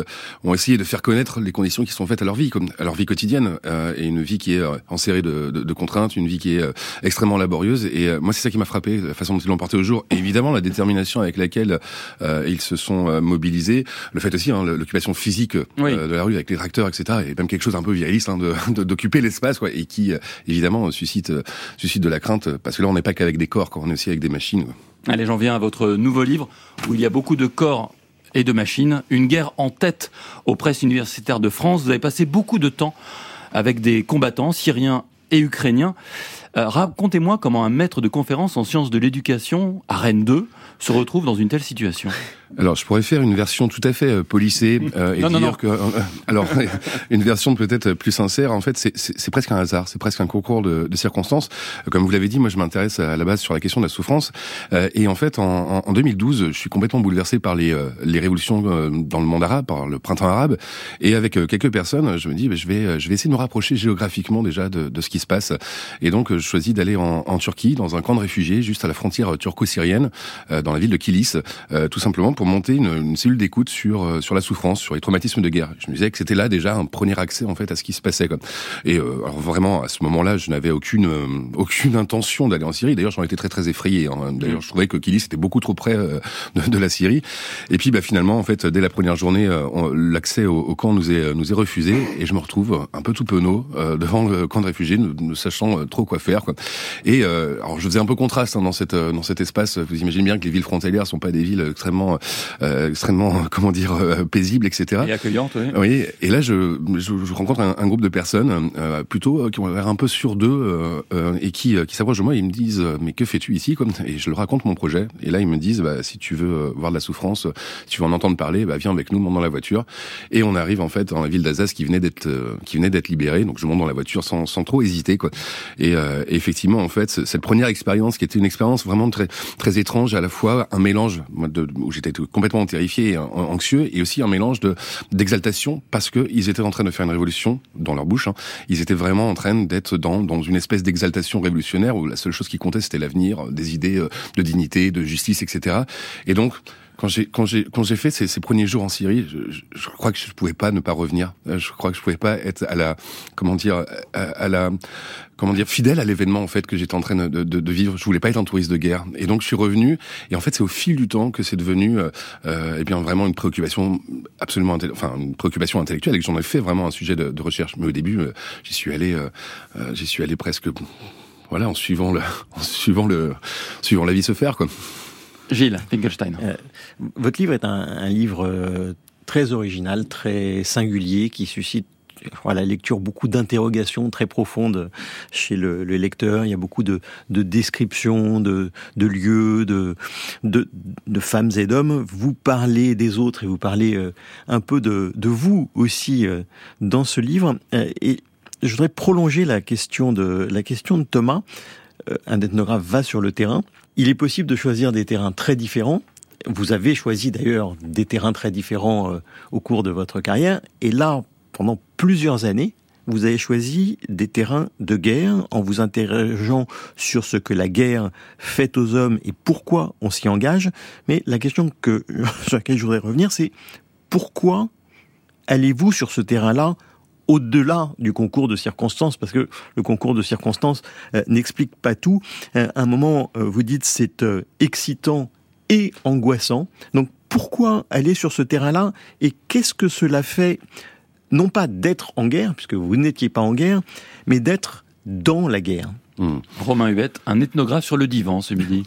Speaker 8: ont essayé de faire connaître les conditions qui sont faites à leur vie, comme à leur vie quotidienne, et une vie qui est enserrée de, de, de, contraintes, une vie qui est extrêmement laborieuse. Et moi c'est ça qui m'a frappé, la façon dont ils l'ont porté au jour. Et évidemment la détermination avec laquelle ils se sont mobilisés, le fait aussi hein, l'occupation physique de la rue avec les tracteurs, etc. Et même quelque chose un peu vieilliste. Hein, d'occuper l'espace quoi, et qui euh, évidemment suscite euh, suscite de la crainte parce que là on n'est pas qu'avec des corps, on est aussi avec des machines.
Speaker 2: Allez, j'en viens à votre nouveau livre où il y a beaucoup de corps et de machines, une guerre en tête aux presses universitaires de France. Vous avez passé beaucoup de temps avec des combattants syriens et ukrainiens. Euh, racontez-moi comment un maître de conférence en sciences de l'éducation à Rennes 2 se retrouve dans une telle situation
Speaker 8: Alors, je pourrais faire une version tout à fait euh, polissée euh, et dire que, euh, alors, une version peut-être plus sincère. En fait, c'est presque un hasard, c'est presque un concours de, de circonstances. Comme vous l'avez dit, moi, je m'intéresse à la base sur la question de la souffrance. et en fait, en, en, 2012, je suis complètement bouleversé par les, les révolutions dans le monde arabe, par le printemps arabe. Et avec quelques personnes, je me dis, bah, je vais, je vais essayer de me rapprocher géographiquement déjà de, de ce qui se passe. Et donc, je choisis d'aller en, en, Turquie, dans un camp de réfugiés, juste à la frontière turco-syrienne, dans la ville de Kilis, tout simplement pour monter une, une cellule d'écoute sur euh, sur la souffrance, sur les traumatismes de guerre. Je me disais que c'était là déjà un premier accès en fait à ce qui se passait. Quoi. Et euh, alors vraiment à ce moment-là, je n'avais aucune euh, aucune intention d'aller en Syrie. D'ailleurs, j'en étais très très effrayé. Hein. D'ailleurs, je trouvais que Kilis était beaucoup trop près de, de, la Syrie. Et puis bah, finalement, en fait, dès la première journée, l'accès au, au, camp nous est nous est refusé et je me retrouve un peu tout penaud devant le camp de réfugiés, ne, sachant trop quoi faire. Quoi. Et alors je faisais un peu contraste hein, dans cette dans cet espace. Vous imaginez bien que les villes frontalières sont pas des villes extrêmement euh, extrêmement, comment dire, euh, paisible, etc.
Speaker 2: Et accueillante, oui.
Speaker 8: Oui. Et là, je, je, je rencontre un, un, groupe de personnes euh, plutôt qui ont l'air un peu sur d'eux et qui, qui s'approchent de moi et ils me disent mais que fais-tu ici? Comme et je leur raconte mon projet et là ils me disent bah, si tu veux voir de la souffrance, si tu veux en entendre parler, bah, viens avec nous, monte dans la voiture et on arrive en fait dans la ville d'Alsace qui venait d'être qui venait d'être libérée donc je monte dans la voiture sans, sans trop hésiter quoi. Et, et effectivement en fait cette première expérience qui était une expérience vraiment très très étrange à la fois un mélange de, où j'étais complètement terrifiés anxieux, et aussi un mélange de d'exaltation parce que ils étaient en train de faire une révolution dans leur bouche. Hein. Ils étaient vraiment en train d'être dans dans une espèce d'exaltation révolutionnaire où la seule chose qui comptait c'était l'avenir, des idées euh, de dignité, de justice, etc. Et donc quand j'ai quand j'ai quand j'ai fait ces, ces, premiers jours en Syrie, je, je, crois que je pouvais pas ne pas revenir. Euh, je crois que je pouvais pas être à la comment dire à, la comment dire fidèle à l'événement en fait que j'étais en train de, de, de, vivre. Je voulais pas être un touriste de guerre et donc je suis revenu et en fait c'est au fil du temps que c'est devenu euh, euh, eh bien vraiment une préoccupation absolument enfin une préoccupation intellectuelle et que j'en ai fait vraiment un sujet de, de recherche. Mais au début euh, j'y suis allé euh, j'y suis allé presque voilà en suivant le en suivant le suivant la vie se faire quoi.
Speaker 2: Gilles Finkelstein. Euh,
Speaker 5: votre livre est un, un livre euh, très original, très singulier, qui suscite à la lecture beaucoup d'interrogations très profondes chez le, le, lecteur. Il y a beaucoup de, de descriptions de, de lieux, de, de, de, femmes et d'hommes. Vous parlez des autres et vous parlez euh, un peu de, de vous aussi dans ce livre. Et je voudrais prolonger la question de, la question de Thomas. Un ethnographe va sur le terrain il est possible de choisir des terrains très différents. Vous avez choisi d'ailleurs des terrains très différents euh, au cours de votre carrière. Et là, pendant plusieurs années, vous avez choisi des terrains de guerre en vous interrogeant sur ce que la guerre fait aux hommes et pourquoi on s'y engage. Mais la question que, sur laquelle je voudrais revenir, c'est pourquoi allez-vous sur ce terrain-là au-delà du concours de circonstances, parce que le concours de circonstances euh, n'explique pas tout. Euh, à un moment, euh, vous dites c'est excitant et angoissant. Donc pourquoi aller sur ce terrain-là et qu'est-ce que cela fait non pas d'être en guerre, puisque vous n'étiez pas en guerre, mais d'être dans la guerre?
Speaker 2: Hmm. Romain Hubert, un ethnographe sur le divan ce midi.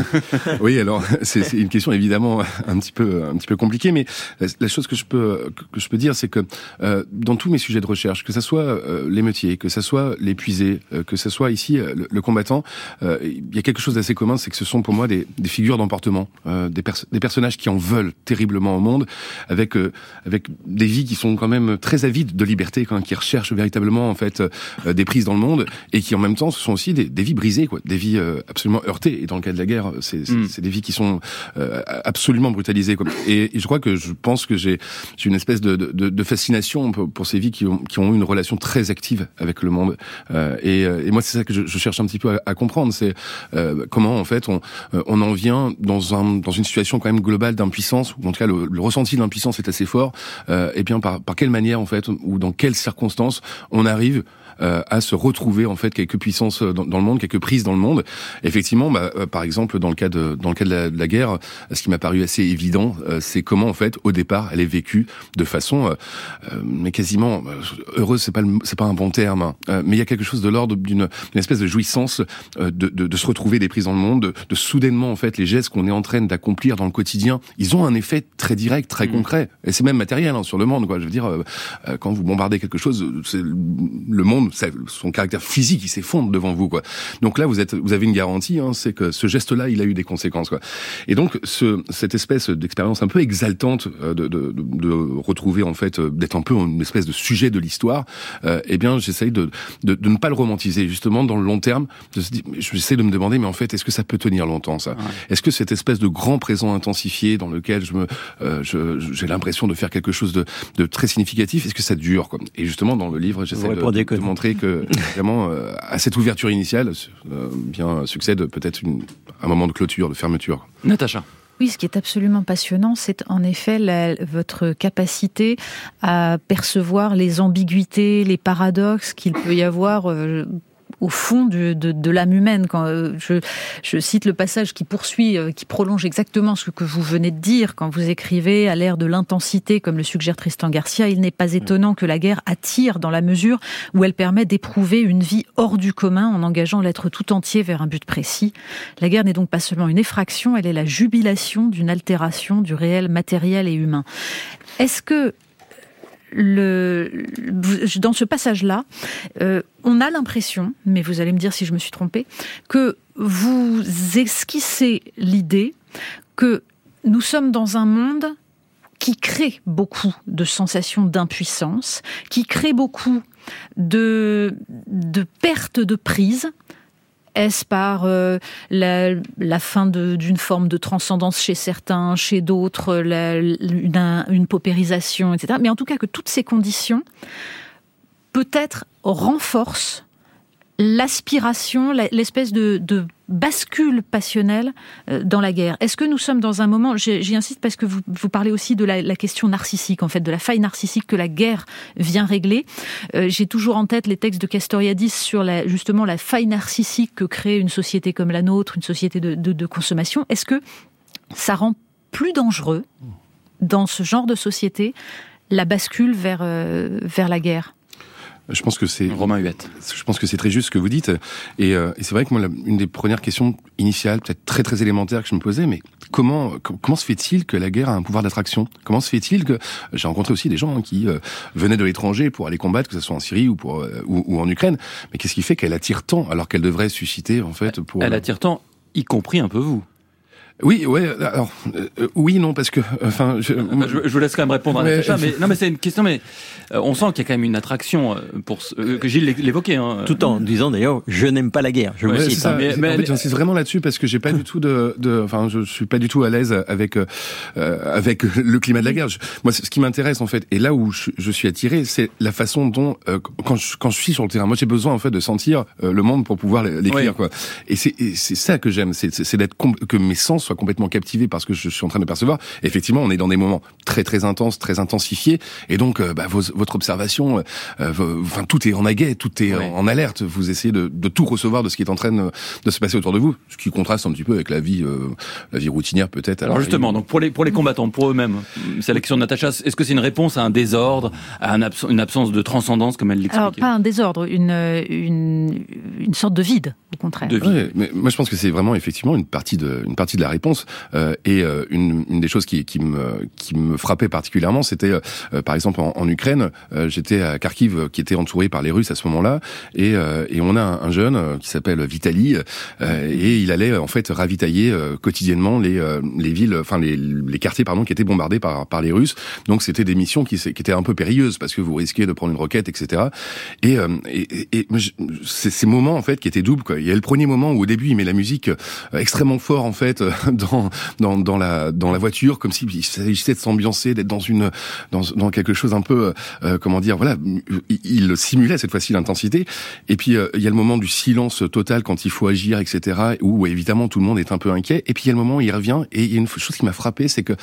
Speaker 8: oui, alors c'est une question évidemment un petit peu un petit peu compliquée, mais la, chose que je peux que je peux dire, c'est que euh, dans tous mes sujets de recherche, que ce soit euh, l'émeutier, que ce soit l'épuisé, euh, que ce soit ici euh, le, combattant, euh, il y a quelque chose d'assez commun, c'est que ce sont pour moi des, des figures d'emportement, des, des personnages qui en veulent terriblement au monde, avec avec des vies qui sont quand même très avides de liberté, quand qui recherchent véritablement en fait des prises dans le monde et qui en même temps se sont aussi des, des, vies brisées, quoi, des vies euh, absolument heurtées. Et dans le cas de la guerre, c'est mm. des vies qui sont euh, absolument brutalisées. Quoi. Et, et, je crois que je pense que j'ai une espèce de, de, de, fascination pour, pour, ces vies qui ont, qui ont une relation très active avec le monde. Euh, et, et, moi, c'est ça que je, je, cherche un petit peu à, à comprendre, c'est comment en fait on, on en vient dans, un, dans une situation quand même globale d'impuissance, ou en tout cas le, le ressenti d'impuissance est assez fort. et bien par, par quelle manière en fait, ou dans quelles circonstances on arrive euh, à se retrouver en fait quelques puissances dans, dans, le monde, quelques prises dans le monde. Effectivement, bah, euh, par exemple dans le cas de dans le cas de la, de la guerre, ce qui m'a paru assez évident, euh, c'est comment en fait au départ elle est vécue de façon mais quasiment heureuse, c'est pas c'est pas un bon terme, hein, mais il y a quelque chose de l'ordre d'une espèce de jouissance de, de, de, se retrouver des prises dans le monde, de, de soudainement en fait les gestes qu'on est en train d'accomplir dans le quotidien, ils ont un effet très direct, très mmh. concret, et c'est même matériel hein, sur le monde quoi. Je veux dire, quand vous bombardez quelque chose, le monde son caractère physique, il s'effondre devant vous, quoi. Donc là, vous êtes, vous avez une garantie, hein, c'est que ce geste-là, il a eu des conséquences, quoi. Et donc, ce, cette espèce d'expérience un peu exaltante euh, de, de, de, retrouver, en fait, euh, d'être un peu une espèce de sujet de l'histoire, euh, eh bien, j'essaye de, de, de, ne pas le romantiser, justement, dans le long terme. J'essaie de me demander, mais en fait, est-ce que ça peut tenir longtemps, ça? Est-ce que cette espèce de grand présent intensifié dans lequel je me, euh, j'ai l'impression de faire quelque chose de, de très significatif, est-ce que ça dure, quoi? Et justement, dans le livre, j'essaie de, de, montrer que vraiment euh, à cette ouverture initiale euh, bien succède peut-être un moment de clôture, de fermeture.
Speaker 2: Natacha.
Speaker 1: Oui, ce qui est absolument passionnant, c'est en effet la, votre capacité à percevoir les ambiguïtés, les paradoxes qu'il peut y avoir euh, au fond de, de, de l'âme humaine. Quand euh, je, je, cite le passage qui poursuit, euh, qui prolonge exactement ce que vous venez de dire quand vous écrivez à l'ère de l'intensité, comme le suggère Tristan Garcia, il n'est pas étonnant que la guerre attire dans la mesure où elle permet d'éprouver une vie hors du commun en engageant l'être tout entier vers un but précis. La guerre n'est donc pas seulement une effraction, elle est la jubilation d'une altération du réel matériel et humain. Est-ce que dans ce passage-là, euh, on a l'impression, mais vous allez me dire si je me suis trompée, que vous esquissez l'idée que nous sommes dans un monde qui crée beaucoup de sensations d'impuissance, qui crée beaucoup de, de perte de prise, est-ce par euh, la, fin d'une forme de transcendance chez certains, chez d'autres, une, une paupérisation, etc. Mais en tout cas que toutes ces conditions peut-être renforcent l'aspiration, l'espèce de, de, bascule passionnelle euh, dans la guerre. Est-ce que nous sommes dans un moment, j'y insiste parce que vous, vous, parlez aussi de la, la, question narcissique, en fait, de la faille narcissique que la guerre vient régler. Euh, J'ai toujours en tête les textes de Castoriadis sur la, justement la faille narcissique que crée une société comme la nôtre, une société de, de, de consommation. Est-ce que ça rend plus dangereux dans ce genre de société la bascule vers, euh, vers la guerre?
Speaker 8: Je pense que c'est
Speaker 2: Romain Huette.
Speaker 8: Je pense que c'est très juste ce que vous dites, et, euh, et c'est vrai que moi, la, une des premières questions initiales, peut-être très très élémentaires que je me posais, mais comment comment se fait-il que la guerre a un pouvoir d'attraction? Comment se fait-il que j'ai rencontré aussi des gens hein, qui euh, venaient de l'étranger pour aller combattre, que ce soit en Syrie ou pour euh, ou, ou, en Ukraine, mais qu'est-ce qui fait qu'elle attire tant alors qu'elle devrait susciter en fait pour
Speaker 2: Elle attire tant, y compris un peu vous.
Speaker 8: Oui, ouais. Alors, euh, oui, non, parce que, enfin, je,
Speaker 2: je, vous laisse quand même répondre à Natacha, mais non, mais c'est une question, mais euh, on sent qu'il y a quand même une attraction pour que Gilles l'évoquait. Hein.
Speaker 5: Tout en disant d'ailleurs, je n'aime pas la guerre. Je ouais,
Speaker 8: cite. Ça. Mais, mais, en fait, j'insiste vraiment là-dessus parce que j'ai pas du tout de, de, enfin, je suis pas du tout à l'aise avec euh, avec le climat de la guerre. moi, ce qui m'intéresse en fait, et là où je, je suis attiré, c'est la façon dont quand je quand je suis sur le terrain, moi j'ai besoin en fait de sentir le monde pour pouvoir l'écrire, quoi. Et c'est c'est ça que j'aime, c'est d'être que mes sens soient complètement captivé par ce que je suis en train de percevoir. effectivement, on est dans des moments très très intenses, très intensifiés, et donc euh, bah, votre observation, euh, euh, enfin tout est en aguet, tout est en alerte. Vous essayez de, de, tout recevoir de ce qui est en train de, se passer autour de vous, ce qui contraste un petit peu avec la vie, la vie routinière peut-être.
Speaker 2: Alors justement, donc pour les pour les combattants, pour eux-mêmes, c'est la question de Natacha. Est-ce que c'est une réponse à un désordre, à une absence de transcendance comme elle l'explique
Speaker 1: Alors pas un désordre, une, une une sorte de vide, au contraire. De
Speaker 8: vide. mais moi je pense que c'est vraiment effectivement une partie de une partie de la réponse. Euh, et euh, une, une, des choses qui, qui, me, qui me frappait particulièrement, c'était euh, par exemple en, en Ukraine, j'étais à Kharkiv qui était entouré par les Russes à ce moment-là, et, et on a un, jeune qui s'appelle Vitali, et il allait en fait ravitailler quotidiennement les, les villes, enfin les, les quartiers pardon qui étaient bombardés par, par les Russes. Donc c'était des missions qui, qui étaient un peu périlleuses parce que vous risquiez de prendre une roquette, etc. Et, et, et, c'est ces moments en fait qui étaient doubles. Quoi. Il y a le premier moment où au début il met la musique extrêmement fort en fait dans dans, dans la dans la voiture, comme s'il s'agissait de s'ambiancer, d'être dans une dans, dans quelque chose un peu euh, comment dire, voilà, il, simulait cette fois-ci l'intensité. Et puis euh, il y a le moment du silence total quand il faut agir, etc. Où évidemment tout le monde est un peu inquiet. Et puis il y a le moment où il revient et il y a une chose qui m'a frappé, c'est que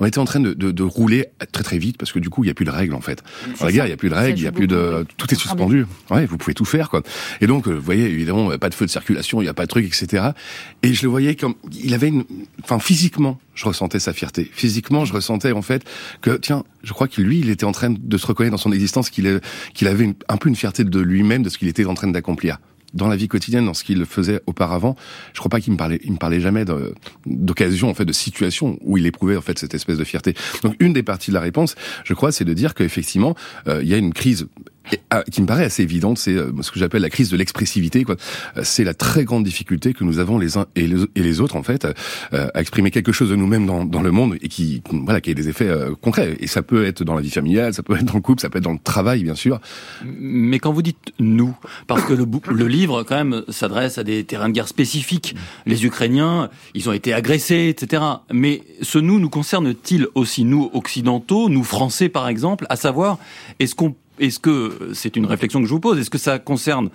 Speaker 8: on était en train de, de, de, rouler très très vite parce que du coup il y a plus de règles en fait. Dans la guerre il y a plus de règles, il y a plus de tout est suspendu. Ouais, vous pouvez tout faire quoi. Et donc euh, vous voyez évidemment pas de feu de circulation, il y a pas de truc, etc. Et je le voyais comme il avait une, enfin physiquement je ressentais sa fierté. Physiquement, je ressentais en fait que, tiens, je crois que lui, il était en train de se reconnaître dans son existence, qu'il qu'il avait un peu une fierté de lui-même, de ce qu'il était en train d'accomplir. Dans la vie quotidienne, dans ce qu'il faisait auparavant, je crois pas qu'il me parlait, il me parlait jamais d'occasion, en fait, de situation où il éprouvait en fait cette espèce de fierté. Donc, une des parties de la réponse, je crois, c'est de dire qu'effectivement, euh, il y a une crise ah, qui me paraît assez évidente, c'est euh, ce que j'appelle la crise de l'expressivité. Euh, c'est la très grande difficulté que nous avons les uns et les, autres, en fait, euh, à exprimer quelque chose de nous-mêmes dans, dans, le monde et qui, voilà, qui a des effets concrets. Et ça peut être dans la vie familiale, ça peut être dans le couple, ça peut être dans le travail, bien sûr.
Speaker 2: Mais quand vous dites nous, parce que le, le livre, quand même, s'adresse à des terrains de guerre spécifiques. Les Ukrainiens, ils ont été agressés, etc. Mais ce nous nous concerne-t-il aussi, nous occidentaux, nous Français, par exemple, à savoir, est-ce qu'on est-ce que c'est une réflexion que je vous pose Est-ce que ça concerne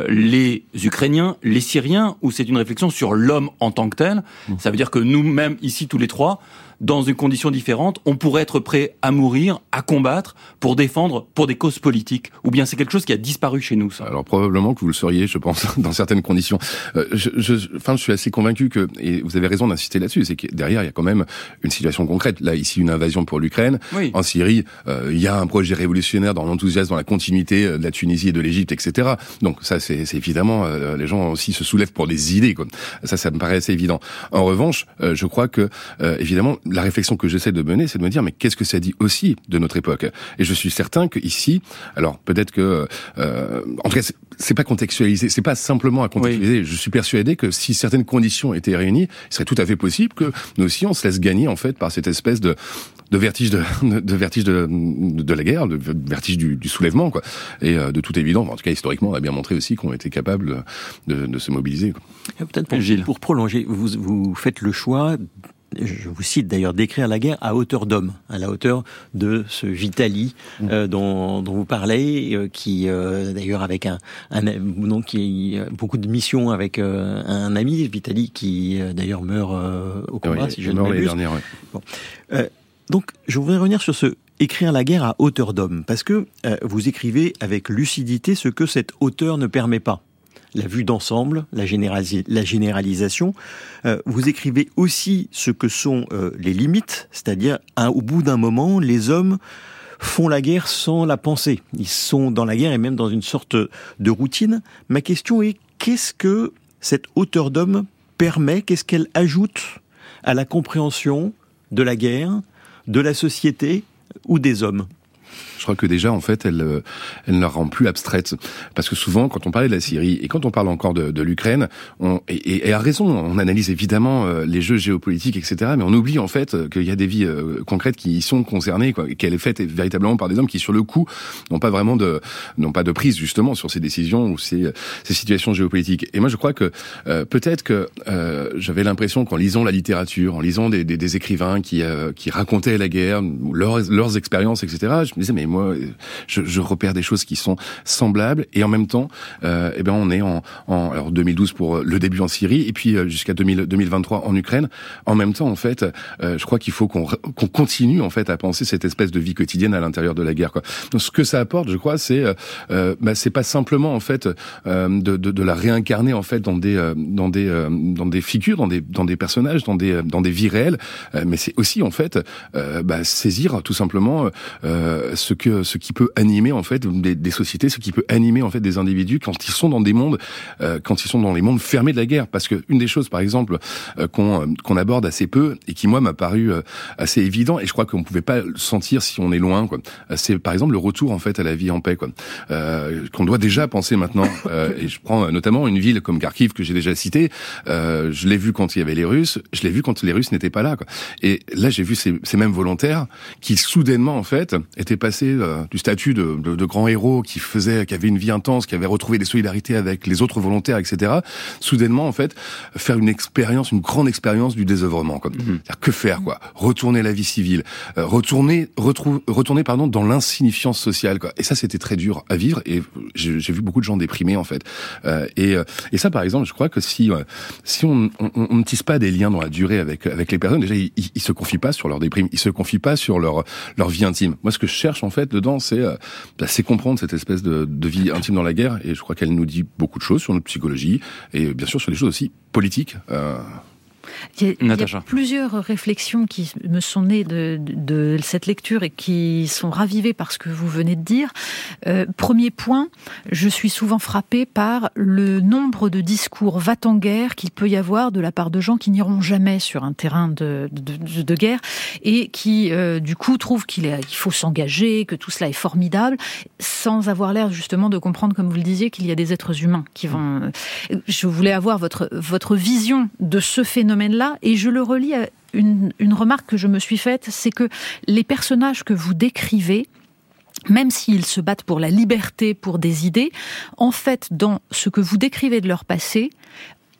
Speaker 2: euh, les Ukrainiens, les Syriens, ou c'est une réflexion sur l'homme en tant que tel? Mmh. Ça veut dire que nous-mêmes, ici tous les trois, dans une condition différente, on pourrait être prêt à mourir, à combattre pour défendre pour des causes politiques Ou bien c'est quelque chose qui a disparu chez nous ça
Speaker 8: Alors probablement que vous le seriez, je pense, dans certaines conditions. Euh, je, je, enfin, je suis assez convaincu que, et vous avez raison d'insister là-dessus, c'est que derrière il y a quand même une situation concrète. Là, ici, une invasion pour l'Ukraine. En Syrie, euh, il y a un projet révolutionnaire dans l'enthousiasme, dans la continuité euh, de la Tunisie et de l'Égypte, etc. Donc ça, c'est évidemment, euh, les gens aussi se soulèvent pour des idées. Quoi. Ça, ça me paraît assez évident. En revanche, je crois que, évidemment, la réflexion que j'essaie de mener, c'est de me dire, mais qu'est-ce que ça dit aussi de notre époque? Et je suis certain que ici, alors peut-être que, euh, en tout cas, c'est pas contextualisé, c'est pas simplement à contextualiser. Je suis persuadé que si certaines conditions étaient réunies, il serait tout à fait possible que nous aussi on se laisse gagner en fait par cette espèce de de vertige de, de vertige de, de la guerre, de vertige du, du soulèvement, quoi. Et euh, de toute évidence, en tout cas historiquement, on a bien montré aussi qu'on était capable de, de se mobiliser.
Speaker 5: Peut-être pour, pour prolonger, vous, vous faites le choix je vous cite d'ailleurs, d'écrire la guerre à hauteur d'homme, à la hauteur de ce Vitali mmh. euh, dont, dont, vous parlez, euh, qui euh, d'ailleurs avec un, un donc qui a beaucoup de missions avec un ami, Vitali, qui d'ailleurs meurt au combat, si je ne m'abuse. Bon. donc, je voudrais revenir sur ce écrire la guerre à hauteur d'homme, parce que vous écrivez avec lucidité ce que cette hauteur ne permet pas la vue d'ensemble, la, généralisation. Euh, vous écrivez aussi ce que sont euh, les limites, c'est-à-dire au bout d'un moment, les hommes font la guerre sans la penser. Ils sont dans la guerre et même dans une sorte de routine. Ma question est, qu'est-ce que cette hauteur d'homme permet, qu'est-ce qu'elle ajoute à la compréhension de la guerre, de la société ou des hommes?
Speaker 8: Je crois que déjà, en fait, elle, euh, elle ne la rend plus abstraite. Parce que souvent, quand on parlait de la Syrie et quand on parle encore de, de l'Ukraine, on, et, et, à raison, on analyse évidemment euh, les jeux géopolitiques, etc. Mais on oublie en fait qu'il y a des vies concrètes qui y sont concernées, quoi, qu'elle est faite véritablement par des hommes qui, sur le coup, n'ont pas vraiment de, n'ont pas de prise justement sur ces décisions ou ces, ces situations géopolitiques. Et moi, je crois que peut-être que j'avais l'impression qu'en lisant la littérature, en lisant des, des, des écrivains qui, qui racontaient la guerre, leurs, leurs expériences, etc. Je me disais, mais moi, je, je, repère des choses qui sont semblables, et en même temps, euh, eh ben, on est en, en alors 2012 pour le début en Syrie, et puis euh, jusqu'à 2023 en Ukraine. En même temps, en fait, euh, je crois qu'il faut qu'on qu'on continue en fait à penser cette espèce de vie quotidienne à l'intérieur de la guerre. Quoi. Donc, ce que ça apporte, je crois, c'est euh, euh bah, c'est pas simplement en fait euh, de, de, de, la réincarner en fait dans des dans des dans des figures, dans des dans des personnages, dans des dans des vies réelles, mais c'est aussi en fait bah, saisir tout simplement euh, ce que ce qui peut animer en fait des, des, sociétés, ce qui peut animer en fait des individus quand ils sont dans des mondes, euh, quand ils sont dans les mondes fermés de la guerre. Parce que une des choses, par exemple, euh, qu'on euh, qu'on aborde assez peu et qui moi m'a paru euh, assez évident, et je crois qu'on pouvait pas le sentir si on est loin, quoi. C'est par exemple le retour en fait à la vie en paix, quoi. qu'on doit déjà penser maintenant. et je prends notamment une ville comme Kharkiv que j'ai déjà citée. je l'ai vu quand il y avait les Russes, je l'ai vu quand les Russes n'étaient pas là. Quoi. Et là, j'ai vu ces, ces mêmes volontaires qui soudainement en fait étaient passés euh, du statut de, de, de, grand héros qui faisait, qui avait une vie intense, qui avait retrouvé des solidarités avec les autres volontaires, etc. Soudainement, en fait, faire une expérience, une grande expérience du désœuvrement. Quoi. Mm Que faire, quoi Retourner la vie civile, euh, retourner, retrouver, retourner, pardon, dans l'insignifiance sociale, quoi. Et ça, c'était très dur à vivre. Et j'ai vu beaucoup de gens déprimés, en fait. Euh, et, euh, et ça, par exemple, je crois que si si on, on, on, ne tisse pas des liens dans la durée avec avec les personnes, déjà, ils, ils se confient pas sur leur déprime, ils se confient pas sur leur leur vie intime. Moi, ce que je cherche en fait dedans, c'est euh, bah, comprendre cette espèce de, de, vie intime dans la guerre. Et je crois qu'elle nous dit beaucoup de choses sur notre psychologie et bien sûr sur les choses aussi politiques. Euh,
Speaker 1: il y, a, il y, a, plusieurs réflexions qui me sont nées de, de, de, cette lecture et qui sont ravivées par ce que vous venez de dire. Euh, premier point, je suis souvent frappée par le nombre de discours va-t-en-guerre qu'il peut y avoir de la part de gens qui n'iront jamais sur un terrain de, de guerre et qui, euh, du coup, trouvent qu'il faut s'engager, que tout cela est formidable, sans avoir l'air justement de comprendre, comme vous le disiez, qu'il y a des êtres humains qui vont. Euh, je voulais avoir votre, votre vision de ce phénomène et je le relis à une, une remarque que je me suis faite, c'est que les personnages que vous décrivez, même s'ils se battent pour la liberté, pour des idées, en fait, dans ce que vous décrivez de leur passé,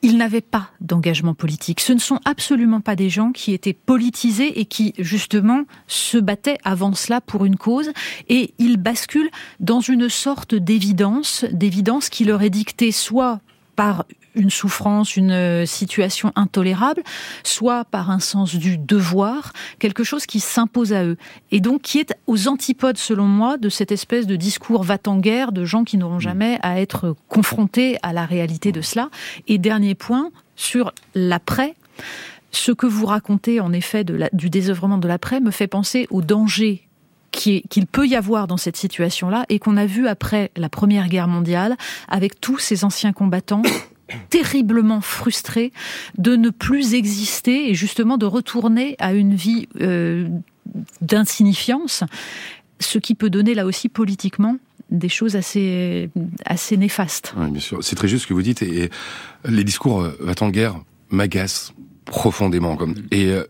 Speaker 1: ils n'avaient pas d'engagement politique. Ce ne sont absolument pas des gens qui étaient politisés et qui, justement, se battaient avant cela pour une cause. Et ils basculent dans une sorte d'évidence, d'évidence qui leur est dictée soit par une souffrance, une euh, situation intolérable, soit par un sens du devoir, quelque chose qui s'impose à eux. Et donc qui est aux antipodes, selon moi, de cette espèce de discours va-t-en-guerre de gens qui n'auront jamais à être confrontés à la réalité de cela. Et dernier point, sur l'après, ce que vous racontez en effet de la, du désœuvrement de l'après me fait penser au danger qu'il peut y avoir dans cette situation-là et qu'on a vu après la Première Guerre mondiale avec tous ces anciens combattants terriblement frustrés de ne plus exister et justement de retourner à une vie euh, d'insignifiance, ce qui peut donner là aussi politiquement des choses assez, assez néfastes.
Speaker 8: Oui, bien sûr. C'est très juste ce que vous dites et, les discours euh, va-t-en-guerre m'agacent profondément. Comme. Et euh,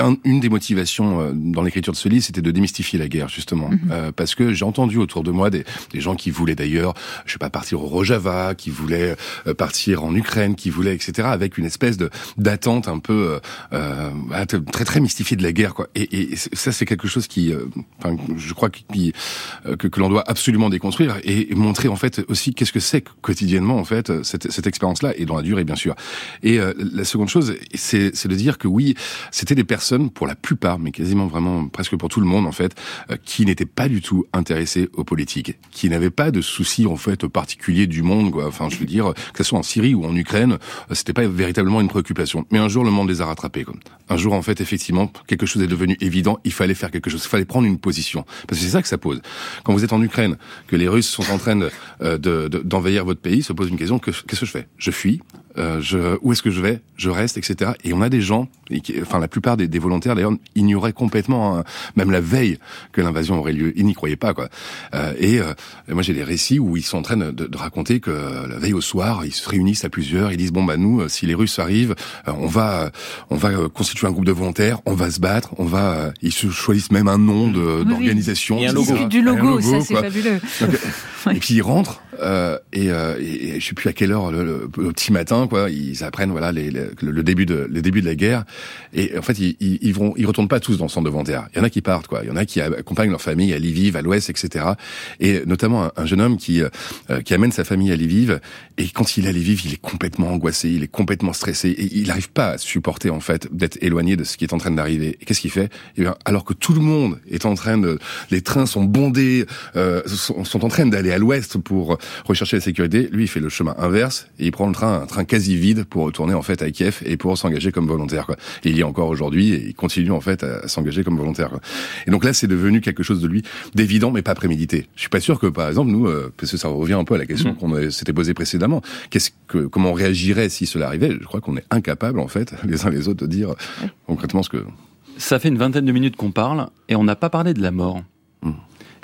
Speaker 8: un, une des motivations euh, dans l'écriture de ce livre, c'était de démystifier la guerre, justement. Mm -hmm. euh, parce que j'ai entendu autour de moi des, des gens qui voulaient d'ailleurs, je sais pas, partir au Rojava, qui voulaient euh, partir en Ukraine, qui voulaient, etc., avec une espèce de d'attente un peu euh, euh très très mystifiée de la guerre, quoi. Et, et ça, c'est quelque chose qui, euh, enfin, je crois qui, que, que l'on doit absolument déconstruire et, montrer en fait aussi qu'est-ce que c'est quotidiennement en fait cette, cette expérience-là et dans la durée, bien sûr. Et la seconde chose, c'est de dire que oui, c'était des personnes pour la plupart, mais quasiment vraiment presque pour tout le monde en fait, euh, qui n'étaient pas du tout intéressés aux politiques, qui n'avaient pas de soucis en fait particuliers du monde. Quoi. Enfin, je veux dire, que ce soit en Syrie ou en Ukraine, euh, c'était pas véritablement une préoccupation. Mais un jour, le monde les a rattrapés. Quoi. Un jour, en fait, effectivement, quelque chose est devenu évident. Il fallait faire quelque chose. Il fallait prendre une position, parce que c'est ça que ça pose. Quand vous êtes en Ukraine, que les Russes sont en train d'envahir de, de, votre pays, se pose une question qu'est-ce que je fais? Je fuis? Euh, je, où est-ce que je vais, je reste, etc. Et on a des gens, et qui, enfin la plupart des, des volontaires d'ailleurs ignoraient complètement, hein, même la veille, que l'invasion aurait lieu. Ils n'y croyaient pas, quoi. Euh, et, euh, moi j'ai des récits où ils sont en train de, de, raconter que la veille au soir, ils se réunissent à plusieurs, ils disent bon bah nous, si les Russes arrivent, on va, on va constituer un groupe de volontaires, on va se battre, on va, ils se choisissent même un nom d'organisation.
Speaker 1: Oui, oui. du logo, ça c'est fabuleux.
Speaker 8: Et puis ils rentrent euh, et, euh, et, je sais plus à quelle heure le, le, petit matin quoi, ils apprennent voilà les, le début de le début de la guerre et en fait ils, ils, vont ils retournent pas tous dans le centre de volontaires. Il y en a qui partent quoi, il y en a qui accompagnent leur famille à Lviv, à l'ouest, etc. Et notamment un, jeune homme qui euh, qui amène sa famille à Lviv et quand il est à Lviv, il est complètement angoissé, il est complètement stressé et il n'arrive pas à supporter en fait d'être éloigné de ce qui est en train d'arriver. Et qu'est-ce qu'il fait? Eh bien alors que tout le monde est en train de les trains sont bondés, euh, sont, sont en train d'aller à l'ouest pour rechercher la sécurité. Lui, il fait le chemin inverse et il prend le train, un train quasi vide pour retourner en fait à Kiev et pour s'engager comme volontaire. Quoi. Et il y est encore aujourd'hui et il continue en fait à s'engager comme volontaire. Quoi. Et donc là, c'est devenu quelque chose de lui d'évident mais pas prémédité. Je suis pas sûr que par exemple nous, euh, parce que ça revient un peu à la question mmh. qu'on s'était posée précédemment, qu'est-ce que comment on réagirait si cela arrivait? Je crois qu'on est incapable en fait les uns les autres de dire concrètement ce que.
Speaker 2: Ça fait une vingtaine de minutes qu'on parle et on n'a pas parlé de la mort. Mmh.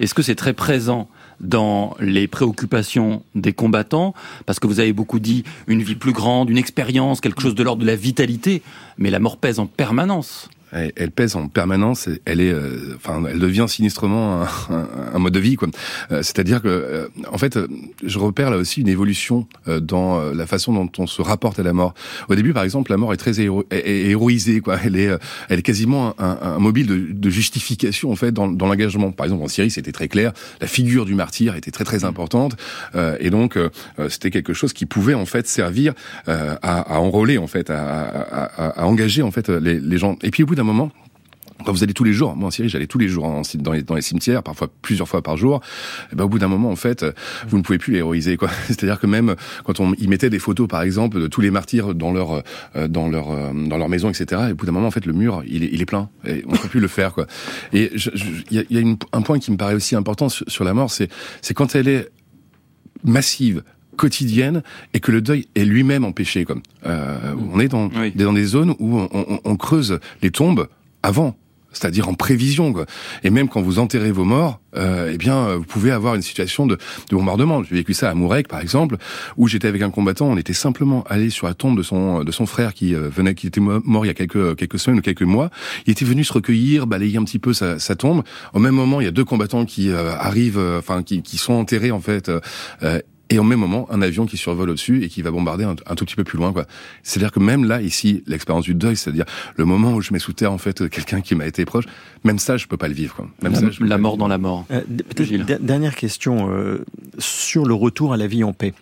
Speaker 2: Est-ce que c'est très présent dans les préoccupations des combattants Parce que vous avez beaucoup dit une vie plus grande, une expérience, quelque chose de l'ordre de la vitalité, mais la mort pèse en permanence
Speaker 8: elle, pèse en permanence. Elle est, euh, enfin, elle devient sinistrement un, mode de vie, quoi. Euh, c'est-à-dire que, euh, en fait, je repère là aussi une évolution dans la façon dont on se rapporte à la mort. Au début, par exemple, la mort est très héroïsée, quoi. Elle est, elle est quasiment un, mobile de, justification, en fait, dans, l'engagement. Par exemple, en Syrie, c'était très clair. La figure du martyr était très très importante, et donc c'était quelque chose qui pouvait en fait servir à, enrôler, en fait, à, engager en fait les, les gens. Et puis au bout d'un moment, quand vous allez tous les jours, moi en Syrie, j'allais tous les jours dans, les, les cimetières, parfois plusieurs fois par jour. Et ben, au bout d'un moment, en fait, vous ne pouvez plus héroïser. Quoi. C'est-à-dire que même quand on y mettait des photos, par exemple, de tous les martyrs dans leur euh, dans leur euh, dans leur maison, etc. Et au bout d'un moment, en fait, le mur, il est, plein. Et on ne peut plus le faire. Quoi. Et il y a, un point qui me paraît aussi important sur, la mort, c'est c'est quand elle est massive, quotidienne et que le deuil est lui-même empêché. Comme euh, on est dans, dans des zones où on, on, on creuse les tombes avant c'est-à-dire en prévision. Quoi. Et même quand vous enterrez vos morts, euh, eh bien, vous pouvez avoir une situation de, de bombardement. J'ai vécu ça à Mourek, par exemple, où j'étais avec un combattant. On était simplement allé sur la tombe de son de son frère qui euh, venait, qui était mort il y a quelques quelques semaines ou quelques mois. Il était venu se recueillir, balayer un petit peu sa, sa tombe. Au même moment, il y a deux combattants qui euh, arrivent, euh, enfin, qui, qui sont enterrés en fait et au même moment un avion qui survole au-dessus et qui va bombarder un, tout petit peu plus loin quoi. C'est-à-dire que même là ici l'expérience du deuil, c'est-à-dire le moment où je mets sous terre en fait quelqu'un qui m'a été proche, même ça je peux pas le vivre quoi. Même
Speaker 2: la,
Speaker 8: ça,
Speaker 2: la mort dans la mort. Euh,
Speaker 5: dernière question euh, sur le retour à la vie en paix.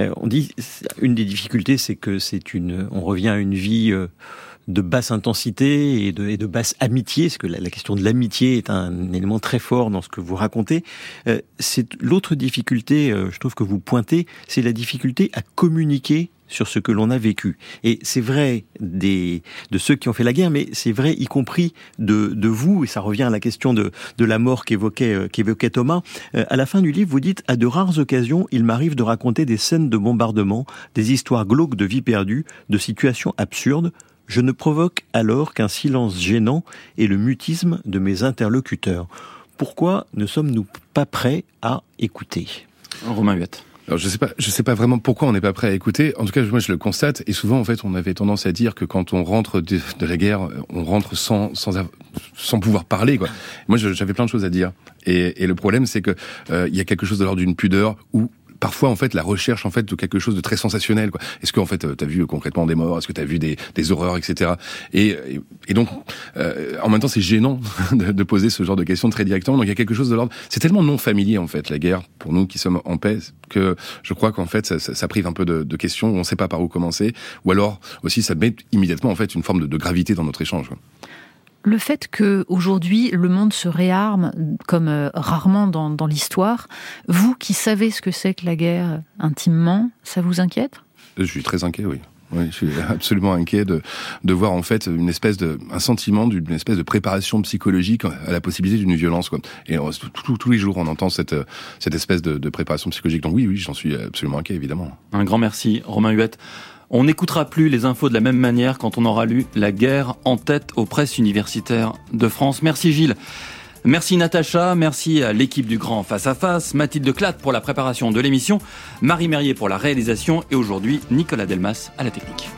Speaker 5: Euh, on dit une des difficultés c'est que c'est une on revient à une vie euh, de basse intensité et de, et de basse amitié, parce que la, question de l'amitié est un élément très fort dans ce que vous racontez. Euh, c'est l'autre difficulté, euh, je trouve que vous pointez, c'est la difficulté à communiquer sur ce que l'on a vécu. Et c'est vrai des, de ceux qui ont fait la guerre, mais c'est vrai y compris de, de vous, et ça revient à la question de, de la mort qu'évoquait euh, qu'évoquait Thomas. Euh, à la fin du livre, vous dites, à de rares occasions, il m'arrive de raconter des scènes de bombardement, des histoires glauques de vie perdue, de situations absurdes, je ne provoque alors qu'un silence gênant et le mutisme de mes interlocuteurs. Pourquoi ne sommes-nous pas prêts à écouter?
Speaker 2: Romain Huette.
Speaker 8: Alors je sais pas, je sais pas vraiment pourquoi on n'est pas prêt à écouter. En tout cas, moi je le constate. Et souvent, en fait, on avait tendance à dire que quand on rentre de, la guerre, on rentre sans sans sans pouvoir parler. Quoi. Moi, j'avais plein de choses à dire. Et, et le problème, c'est que euh, il y a quelque chose de l'ordre d'une pudeur où parfois en fait la recherche en fait de quelque chose de très sensationnel. Est-ce que en fait t'as vu concrètement des morts? Est-ce que t'as vu des, horreurs, etc. Et, et, donc euh, en même temps c'est gênant de, de, poser ce genre de questions très directement. Donc il y a quelque chose de l'ordre. C'est tellement non familier en fait la guerre pour nous qui sommes en paix que je crois qu'en fait ça, ça, ça, prive un peu de, de questions. On ne sait pas par où commencer. Ou alors aussi ça met immédiatement en fait une forme de, de gravité dans notre échange. Quoi.
Speaker 1: Le fait que aujourd'hui le monde se réarme comme euh, rarement dans, dans l'histoire, vous qui savez ce que c'est que la guerre intimement, ça vous inquiète?
Speaker 8: Je suis très inquiet, oui. Oui, je suis absolument inquiet de, de voir en fait une espèce de un sentiment d'une espèce de préparation psychologique à la possibilité d'une violence quoi. Et tous les jours on entend cette cette espèce de, de préparation psychologique. Donc oui, oui, j'en suis absolument inquiet évidemment.
Speaker 2: Un grand merci, Romain Huette. On n'écoutera plus les infos de la même manière quand on aura lu La guerre en tête aux presses universitaires de France. Merci Gilles. Merci Natacha, merci à l'équipe du Grand Face à Face, Mathilde Clatte pour la préparation de l'émission, Marie Merrier pour la réalisation et aujourd'hui Nicolas Delmas à la technique.